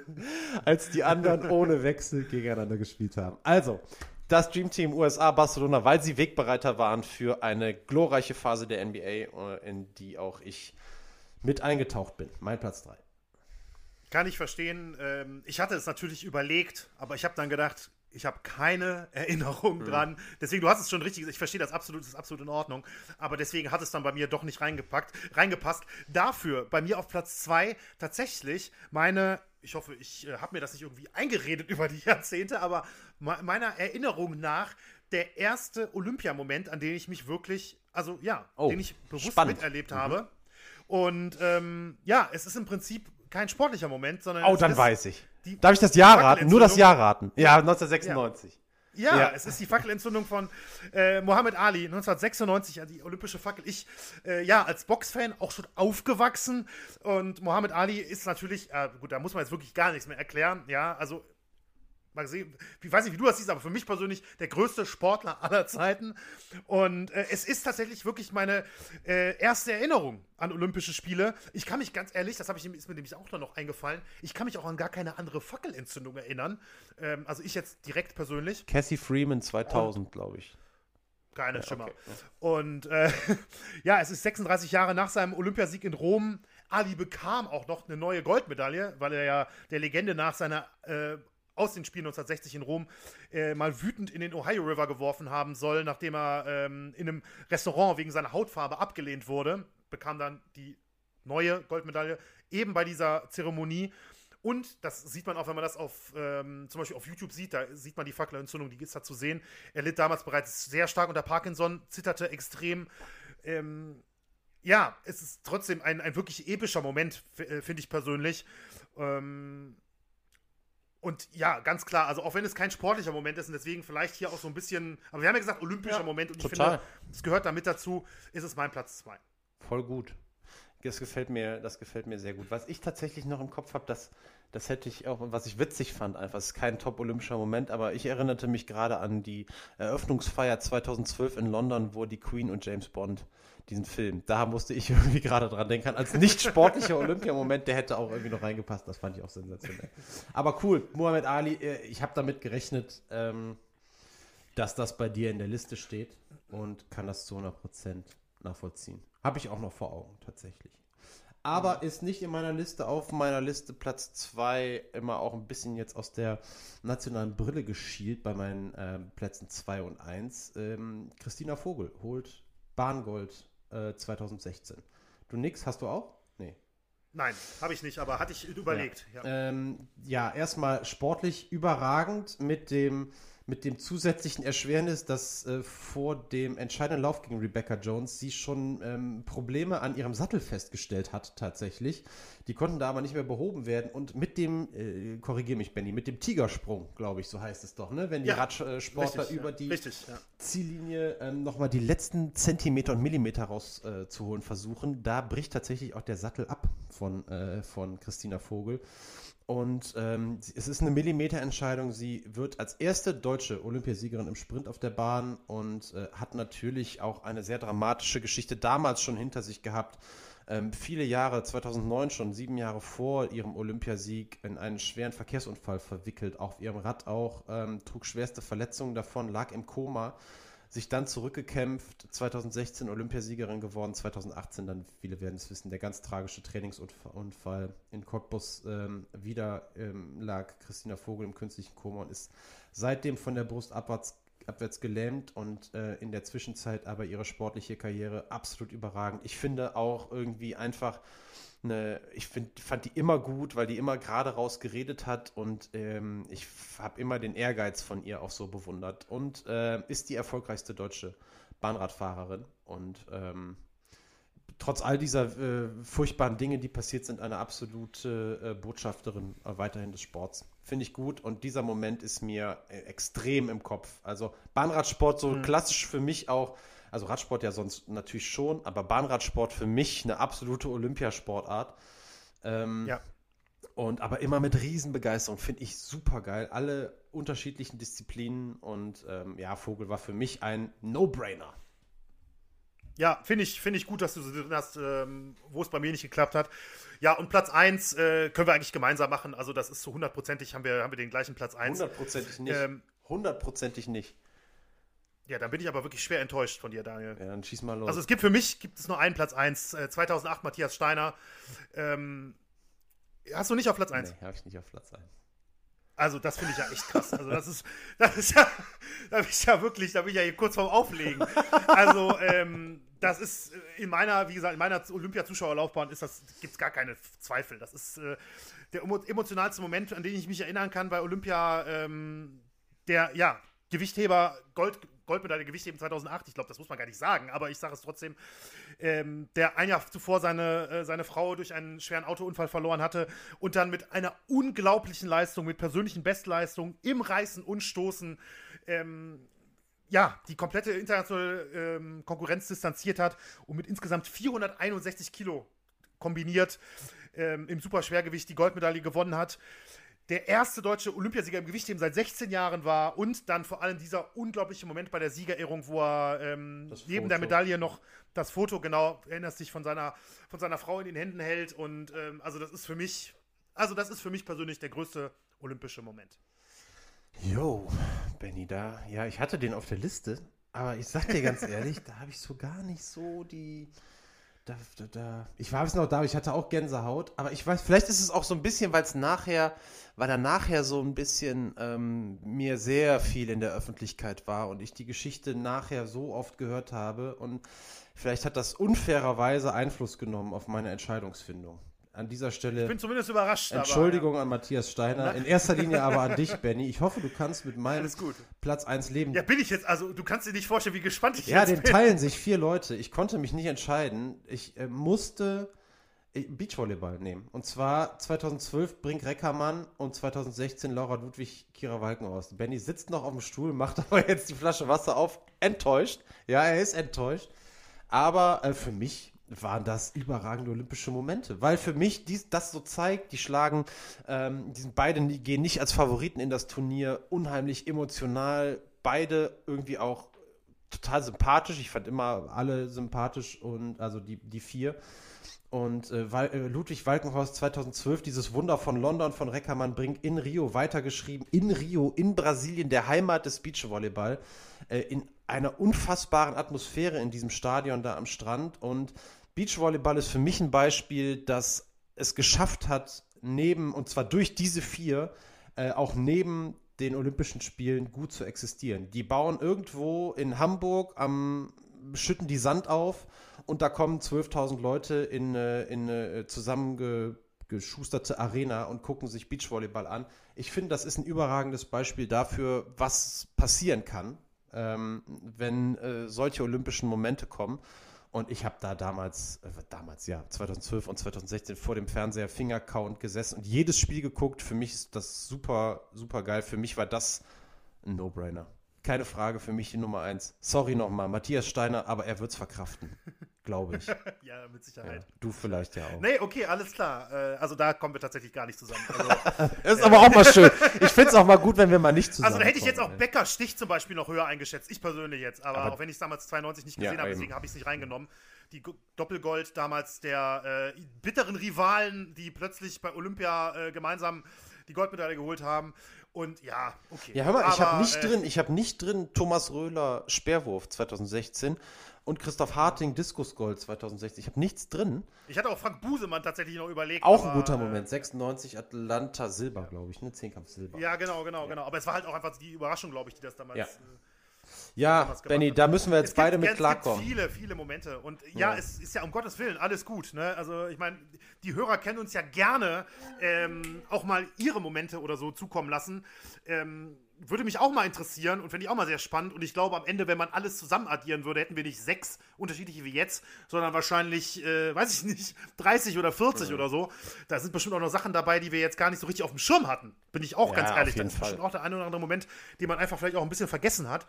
als die anderen ohne Wechsel gegeneinander gespielt haben. Also, das Dream Team USA Barcelona, weil sie Wegbereiter waren für eine glorreiche Phase der NBA, äh, in die auch ich mit eingetaucht bin. Mein Platz 3. Kann ich verstehen. Ähm, ich hatte es natürlich überlegt, aber ich habe dann gedacht, ich habe keine Erinnerung mhm. dran. Deswegen, du hast es schon richtig, ich verstehe das absolut, das ist absolut in Ordnung. Aber deswegen hat es dann bei mir doch nicht reingepackt, reingepasst. Dafür bei mir auf Platz 2 tatsächlich meine, ich hoffe, ich äh, habe mir das nicht irgendwie eingeredet über die Jahrzehnte, aber meiner Erinnerung nach der erste Olympiamoment, an den ich mich wirklich, also ja, oh, den ich bewusst spannend. miterlebt mhm. habe. Und ähm, ja, es ist im Prinzip kein sportlicher Moment, sondern. Oh, dann weiß ich. Darf ich das Jahr raten? Nur das Jahr raten. Ja, 1996. Ja. Ja, es ist die Fackelentzündung von äh, Mohammed Ali 1996, die olympische Fackel. Ich, äh, ja, als Boxfan auch schon aufgewachsen und Mohammed Ali ist natürlich, äh, gut, da muss man jetzt wirklich gar nichts mehr erklären, ja, also mal sehen, ich weiß nicht, wie du das siehst, aber für mich persönlich der größte Sportler aller Zeiten. Und äh, es ist tatsächlich wirklich meine äh, erste Erinnerung an Olympische Spiele. Ich kann mich ganz ehrlich, das ich, ist mir nämlich auch noch eingefallen, ich kann mich auch an gar keine andere Fackelentzündung erinnern. Ähm, also ich jetzt direkt persönlich. Cassie Freeman 2000, glaube ich. Keine ja, Schimmer. Okay. Und äh, ja, es ist 36 Jahre nach seinem Olympiasieg in Rom. Ali bekam auch noch eine neue Goldmedaille, weil er ja der Legende nach seiner äh, aus den Spielen 1960 in Rom äh, mal wütend in den Ohio River geworfen haben soll, nachdem er ähm, in einem Restaurant wegen seiner Hautfarbe abgelehnt wurde, bekam dann die neue Goldmedaille eben bei dieser Zeremonie. Und das sieht man auch, wenn man das auf, ähm, zum Beispiel auf YouTube sieht, da sieht man die Fackelentzündung, die ist da zu sehen. Er litt damals bereits sehr stark unter Parkinson, zitterte extrem. Ähm, ja, es ist trotzdem ein, ein wirklich epischer Moment, äh, finde ich persönlich. Ähm, und ja, ganz klar, also auch wenn es kein sportlicher Moment ist und deswegen vielleicht hier auch so ein bisschen, aber wir haben ja gesagt, olympischer ja, Moment und total. ich finde, es gehört damit dazu, ist es mein Platz 2. Voll gut. Das gefällt mir, das gefällt mir sehr gut. Was ich tatsächlich noch im Kopf habe, das, das hätte ich auch, was ich witzig fand, einfach, es ist kein top-olympischer Moment, aber ich erinnerte mich gerade an die Eröffnungsfeier 2012 in London, wo die Queen und James Bond diesen Film, da musste ich irgendwie gerade dran denken. Als nicht sportlicher Olympiamoment, der hätte auch irgendwie noch reingepasst. Das fand ich auch sensationell. Aber cool, Muhammad Ali, äh, ich habe damit gerechnet, ähm, dass das bei dir in der Liste steht und kann das zu 100% nachvollziehen. Habe ich auch noch vor Augen, tatsächlich. Aber ist nicht in meiner Liste, auf meiner Liste Platz 2 immer auch ein bisschen jetzt aus der nationalen Brille geschielt bei meinen äh, Plätzen 2 und 1. Ähm, Christina Vogel holt Bahngold äh, 2016. Du nix, hast du auch? Nee. Nein, habe ich nicht, aber hatte ich überlegt. Ja, ja. Ähm, ja erstmal sportlich überragend mit dem mit dem zusätzlichen Erschwernis, dass äh, vor dem entscheidenden Lauf gegen Rebecca Jones sie schon ähm, Probleme an ihrem Sattel festgestellt hat, tatsächlich. Die konnten da aber nicht mehr behoben werden. Und mit dem, äh, korrigiere mich, Benny, mit dem Tigersprung, glaube ich, so heißt es doch, ne? Wenn die ja, Radsportler richtig, über ja, die richtig, ja. Ziellinie ähm, nochmal die letzten Zentimeter und Millimeter rauszuholen äh, versuchen, da bricht tatsächlich auch der Sattel ab von, äh, von Christina Vogel. Und ähm, es ist eine Millimeterentscheidung. Sie wird als erste deutsche Olympiasiegerin im Sprint auf der Bahn und äh, hat natürlich auch eine sehr dramatische Geschichte damals schon hinter sich gehabt. Ähm, viele Jahre, 2009 schon, sieben Jahre vor ihrem Olympiasieg, in einen schweren Verkehrsunfall verwickelt, auf ihrem Rad auch, ähm, trug schwerste Verletzungen davon, lag im Koma sich dann zurückgekämpft, 2016 Olympiasiegerin geworden, 2018 dann, viele werden es wissen, der ganz tragische Trainingsunfall in Cottbus. Ähm, wieder ähm, lag Christina Vogel im künstlichen Koma und ist seitdem von der Brust abwärts, abwärts gelähmt und äh, in der Zwischenzeit aber ihre sportliche Karriere absolut überragend. Ich finde auch irgendwie einfach eine, ich find, fand die immer gut, weil die immer gerade raus geredet hat und ähm, ich habe immer den Ehrgeiz von ihr auch so bewundert und äh, ist die erfolgreichste deutsche Bahnradfahrerin und ähm, trotz all dieser äh, furchtbaren Dinge, die passiert sind, eine absolute äh, Botschafterin äh, weiterhin des Sports. Finde ich gut und dieser Moment ist mir äh, extrem im Kopf. Also Bahnradsport so mhm. klassisch für mich auch also Radsport ja sonst natürlich schon, aber Bahnradsport für mich eine absolute Olympiasportart. Ähm, ja. Und aber immer mit Riesenbegeisterung, finde ich super geil. Alle unterschiedlichen Disziplinen und ähm, ja, Vogel war für mich ein No-Brainer. Ja, finde ich, find ich gut, dass du so drin hast, ähm, wo es bei mir nicht geklappt hat. Ja, und Platz 1 äh, können wir eigentlich gemeinsam machen. Also, das ist so hundertprozentig, haben wir, haben wir den gleichen Platz 1. Hundertprozentig nicht. Ähm, hundertprozentig nicht. Ja, dann bin ich aber wirklich schwer enttäuscht von dir, Daniel. Ja, dann schieß mal los. Also es gibt für mich gibt es nur einen Platz 1. Äh, 2008 Matthias Steiner. Ähm, hast du nicht auf Platz 1? Nee, habe ich nicht auf Platz 1. Also das finde ich ja echt krass. Also das ist, das ist ja, da bin ich ja wirklich, da bin ich ja hier kurz vorm Auflegen. Also ähm, das ist in meiner, wie gesagt, in meiner Olympia-Zuschauerlaufbahn ist das, gibt es gar keine Zweifel. Das ist äh, der emotionalste Moment, an den ich mich erinnern kann bei Olympia. Ähm, der, ja, Gewichtheber, Gold, Goldmedaille Gewichtheben 2008, ich glaube, das muss man gar nicht sagen, aber ich sage es trotzdem, ähm, der ein Jahr zuvor seine, äh, seine Frau durch einen schweren Autounfall verloren hatte und dann mit einer unglaublichen Leistung, mit persönlichen Bestleistungen im Reißen und Stoßen, ähm, ja, die komplette internationale ähm, Konkurrenz distanziert hat und mit insgesamt 461 Kilo kombiniert ähm, im Superschwergewicht die Goldmedaille gewonnen hat der erste deutsche Olympiasieger im Gewichtheben seit 16 Jahren war und dann vor allem dieser unglaubliche Moment bei der Siegerehrung, wo er ähm, neben der Medaille noch das Foto, genau, erinnerst dich, von seiner, von seiner Frau in den Händen hält. Und ähm, also das ist für mich, also das ist für mich persönlich der größte olympische Moment. Jo, Benny, da, ja, ich hatte den auf der Liste, aber ich sag dir ganz ehrlich, da habe ich so gar nicht so die da, da, da. Ich war es noch da, ich hatte auch Gänsehaut, aber ich weiß, vielleicht ist es auch so ein bisschen, weil es nachher, weil er nachher so ein bisschen ähm, mir sehr viel in der Öffentlichkeit war und ich die Geschichte nachher so oft gehört habe und vielleicht hat das unfairerweise Einfluss genommen auf meine Entscheidungsfindung. An dieser Stelle. Ich bin zumindest überrascht. Entschuldigung aber, ja. an Matthias Steiner. In erster Linie aber an dich, Benny. Ich hoffe, du kannst mit meinem Platz 1 leben. Ja, bin ich jetzt. Also, du kannst dir nicht vorstellen, wie gespannt ich ja, jetzt bin. Ja, den teilen sich vier Leute. Ich konnte mich nicht entscheiden. Ich äh, musste äh, Beachvolleyball nehmen. Und zwar 2012 Brink Reckermann und 2016 Laura Ludwig Kira Walkenhorst. Benny sitzt noch auf dem Stuhl, macht aber jetzt die Flasche Wasser auf. Enttäuscht. Ja, er ist enttäuscht. Aber äh, für mich waren das überragende olympische Momente, weil für mich dies, das so zeigt, die schlagen, ähm, die sind beide die gehen nicht als Favoriten in das Turnier, unheimlich emotional, beide irgendwie auch total sympathisch. Ich fand immer alle sympathisch und also die, die vier. Und äh, äh Ludwig Walkenhorst 2012, dieses Wunder von London von Reckermann bringt in Rio weitergeschrieben, in Rio, in Brasilien, der Heimat des Beachvolleyball, äh, in einer unfassbaren Atmosphäre in diesem Stadion da am Strand. Und Beachvolleyball ist für mich ein Beispiel, dass es geschafft hat, neben, und zwar durch diese vier, äh, auch neben den Olympischen Spielen gut zu existieren. Die bauen irgendwo in Hamburg am, schütten die Sand auf und da kommen 12.000 Leute in, in eine zusammengeschusterte Arena und gucken sich Beachvolleyball an. Ich finde, das ist ein überragendes Beispiel dafür, was passieren kann, ähm, wenn äh, solche olympischen Momente kommen. Und ich habe da damals, äh, damals ja, 2012 und 2016 vor dem Fernseher Fingercount gesessen und jedes Spiel geguckt. Für mich ist das super, super geil. Für mich war das ein No-Brainer. Keine Frage für mich die Nummer eins. Sorry nochmal, Matthias Steiner, aber er wird es verkraften. Glaube ich. ja, mit Sicherheit. Ja, du vielleicht ja auch. Nee, okay, alles klar. Äh, also da kommen wir tatsächlich gar nicht zusammen. Also, das ist aber auch mal schön. Ich finde es auch mal gut, wenn wir mal nicht zusammen Also da hätte ich jetzt auch Becker Stich zum Beispiel noch höher eingeschätzt. Ich persönlich jetzt. Aber, aber auch wenn ich es damals 92 nicht gesehen ja, habe, deswegen habe ich es nicht reingenommen. Die Doppelgold damals der äh, bitteren Rivalen, die plötzlich bei Olympia äh, gemeinsam die Goldmedaille geholt haben. Und ja, okay. Ja, hör mal, Aber, ich habe nicht äh, drin, ich habe nicht drin Thomas Röhler Speerwurf 2016 und Christoph Harting Diskusgold 2016. Ich habe nichts drin. Ich hatte auch Frank Busemann tatsächlich noch überlegt. Auch ein guter äh, Moment. 96 Atlanta Silber, glaube ich, ne? Zehnkampf Silber. Ja, genau, genau, genau. Aber es war halt auch einfach die Überraschung, glaube ich, die das damals. Ja. Äh, ja, Benny, da müssen wir jetzt beide gibt, mit klarkommen. Es gibt viele, viele Momente. Und ja, ja, es ist ja um Gottes Willen alles gut. Ne? Also, ich meine, die Hörer kennen uns ja gerne ähm, auch mal ihre Momente oder so zukommen lassen. Ähm, würde mich auch mal interessieren und finde ich auch mal sehr spannend. Und ich glaube, am Ende, wenn man alles zusammen addieren würde, hätten wir nicht sechs unterschiedliche wie jetzt, sondern wahrscheinlich, äh, weiß ich nicht, 30 oder 40 mhm. oder so. Da sind bestimmt auch noch Sachen dabei, die wir jetzt gar nicht so richtig auf dem Schirm hatten. Bin ich auch ja, ganz ehrlich. Das ist bestimmt auch der eine oder andere Moment, den man einfach vielleicht auch ein bisschen vergessen hat.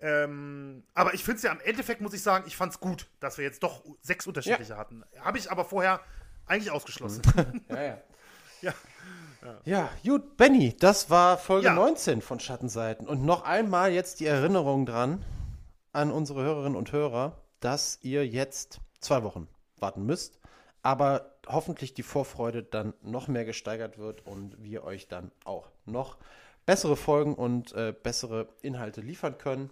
Ähm, aber ich finde es ja am Endeffekt, muss ich sagen, ich fand es gut, dass wir jetzt doch sechs unterschiedliche ja. hatten. Habe ich aber vorher eigentlich ausgeschlossen. ja, ja. ja. Ja, gut, Benny, das war Folge ja. 19 von Schattenseiten. Und noch einmal jetzt die Erinnerung dran an unsere Hörerinnen und Hörer, dass ihr jetzt zwei Wochen warten müsst, aber hoffentlich die Vorfreude dann noch mehr gesteigert wird und wir euch dann auch noch bessere Folgen und äh, bessere Inhalte liefern können.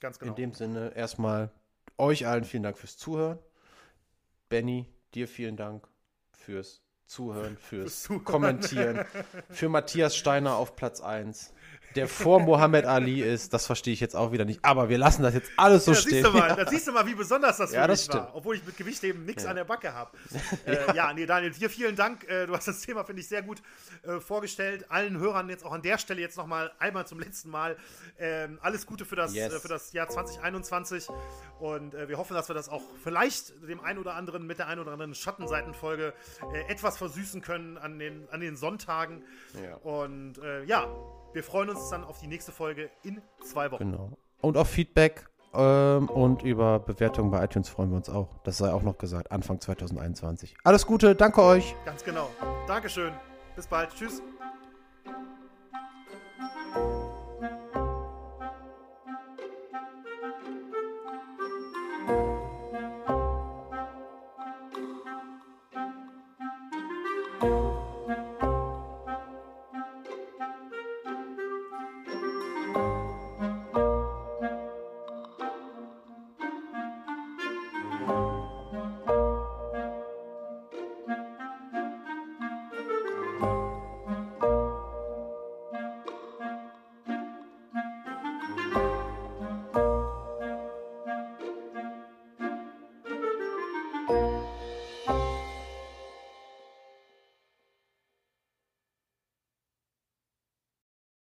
Ganz genau. In dem Sinne erstmal euch allen vielen Dank fürs Zuhören. Benny, dir vielen Dank fürs Zuhören, fürs, Kommentieren. Für Matthias Steiner auf Platz 1 der vor Mohammed Ali ist, das verstehe ich jetzt auch wieder nicht. Aber wir lassen das jetzt alles so ja, stehen. Siehst du mal, da siehst du mal, wie besonders das für ja, das mich war. Obwohl ich mit Gewicht eben nichts ja. an der Backe habe. Äh, ja. nee, Daniel, dir vielen Dank. Äh, du hast das Thema, finde ich, sehr gut äh, vorgestellt. Allen Hörern jetzt auch an der Stelle jetzt nochmal einmal zum letzten Mal ähm, alles Gute für das, yes. Äh, für das Jahr 2021. Und wir hoffen, dass wir das auch vielleicht dem einen oder anderen mit der einen oder anderen Schattenseitenfolge etwas versüßen können an den, an den Sonntagen. Und ja, wir freuen uns dann auf die nächste Folge in zwei Wochen. Genau. Und auf Feedback ähm, und über Bewertungen bei iTunes freuen wir uns auch. Das sei auch noch gesagt, Anfang 2021. Alles Gute, danke euch. Ganz genau. Dankeschön. Bis bald. Tschüss.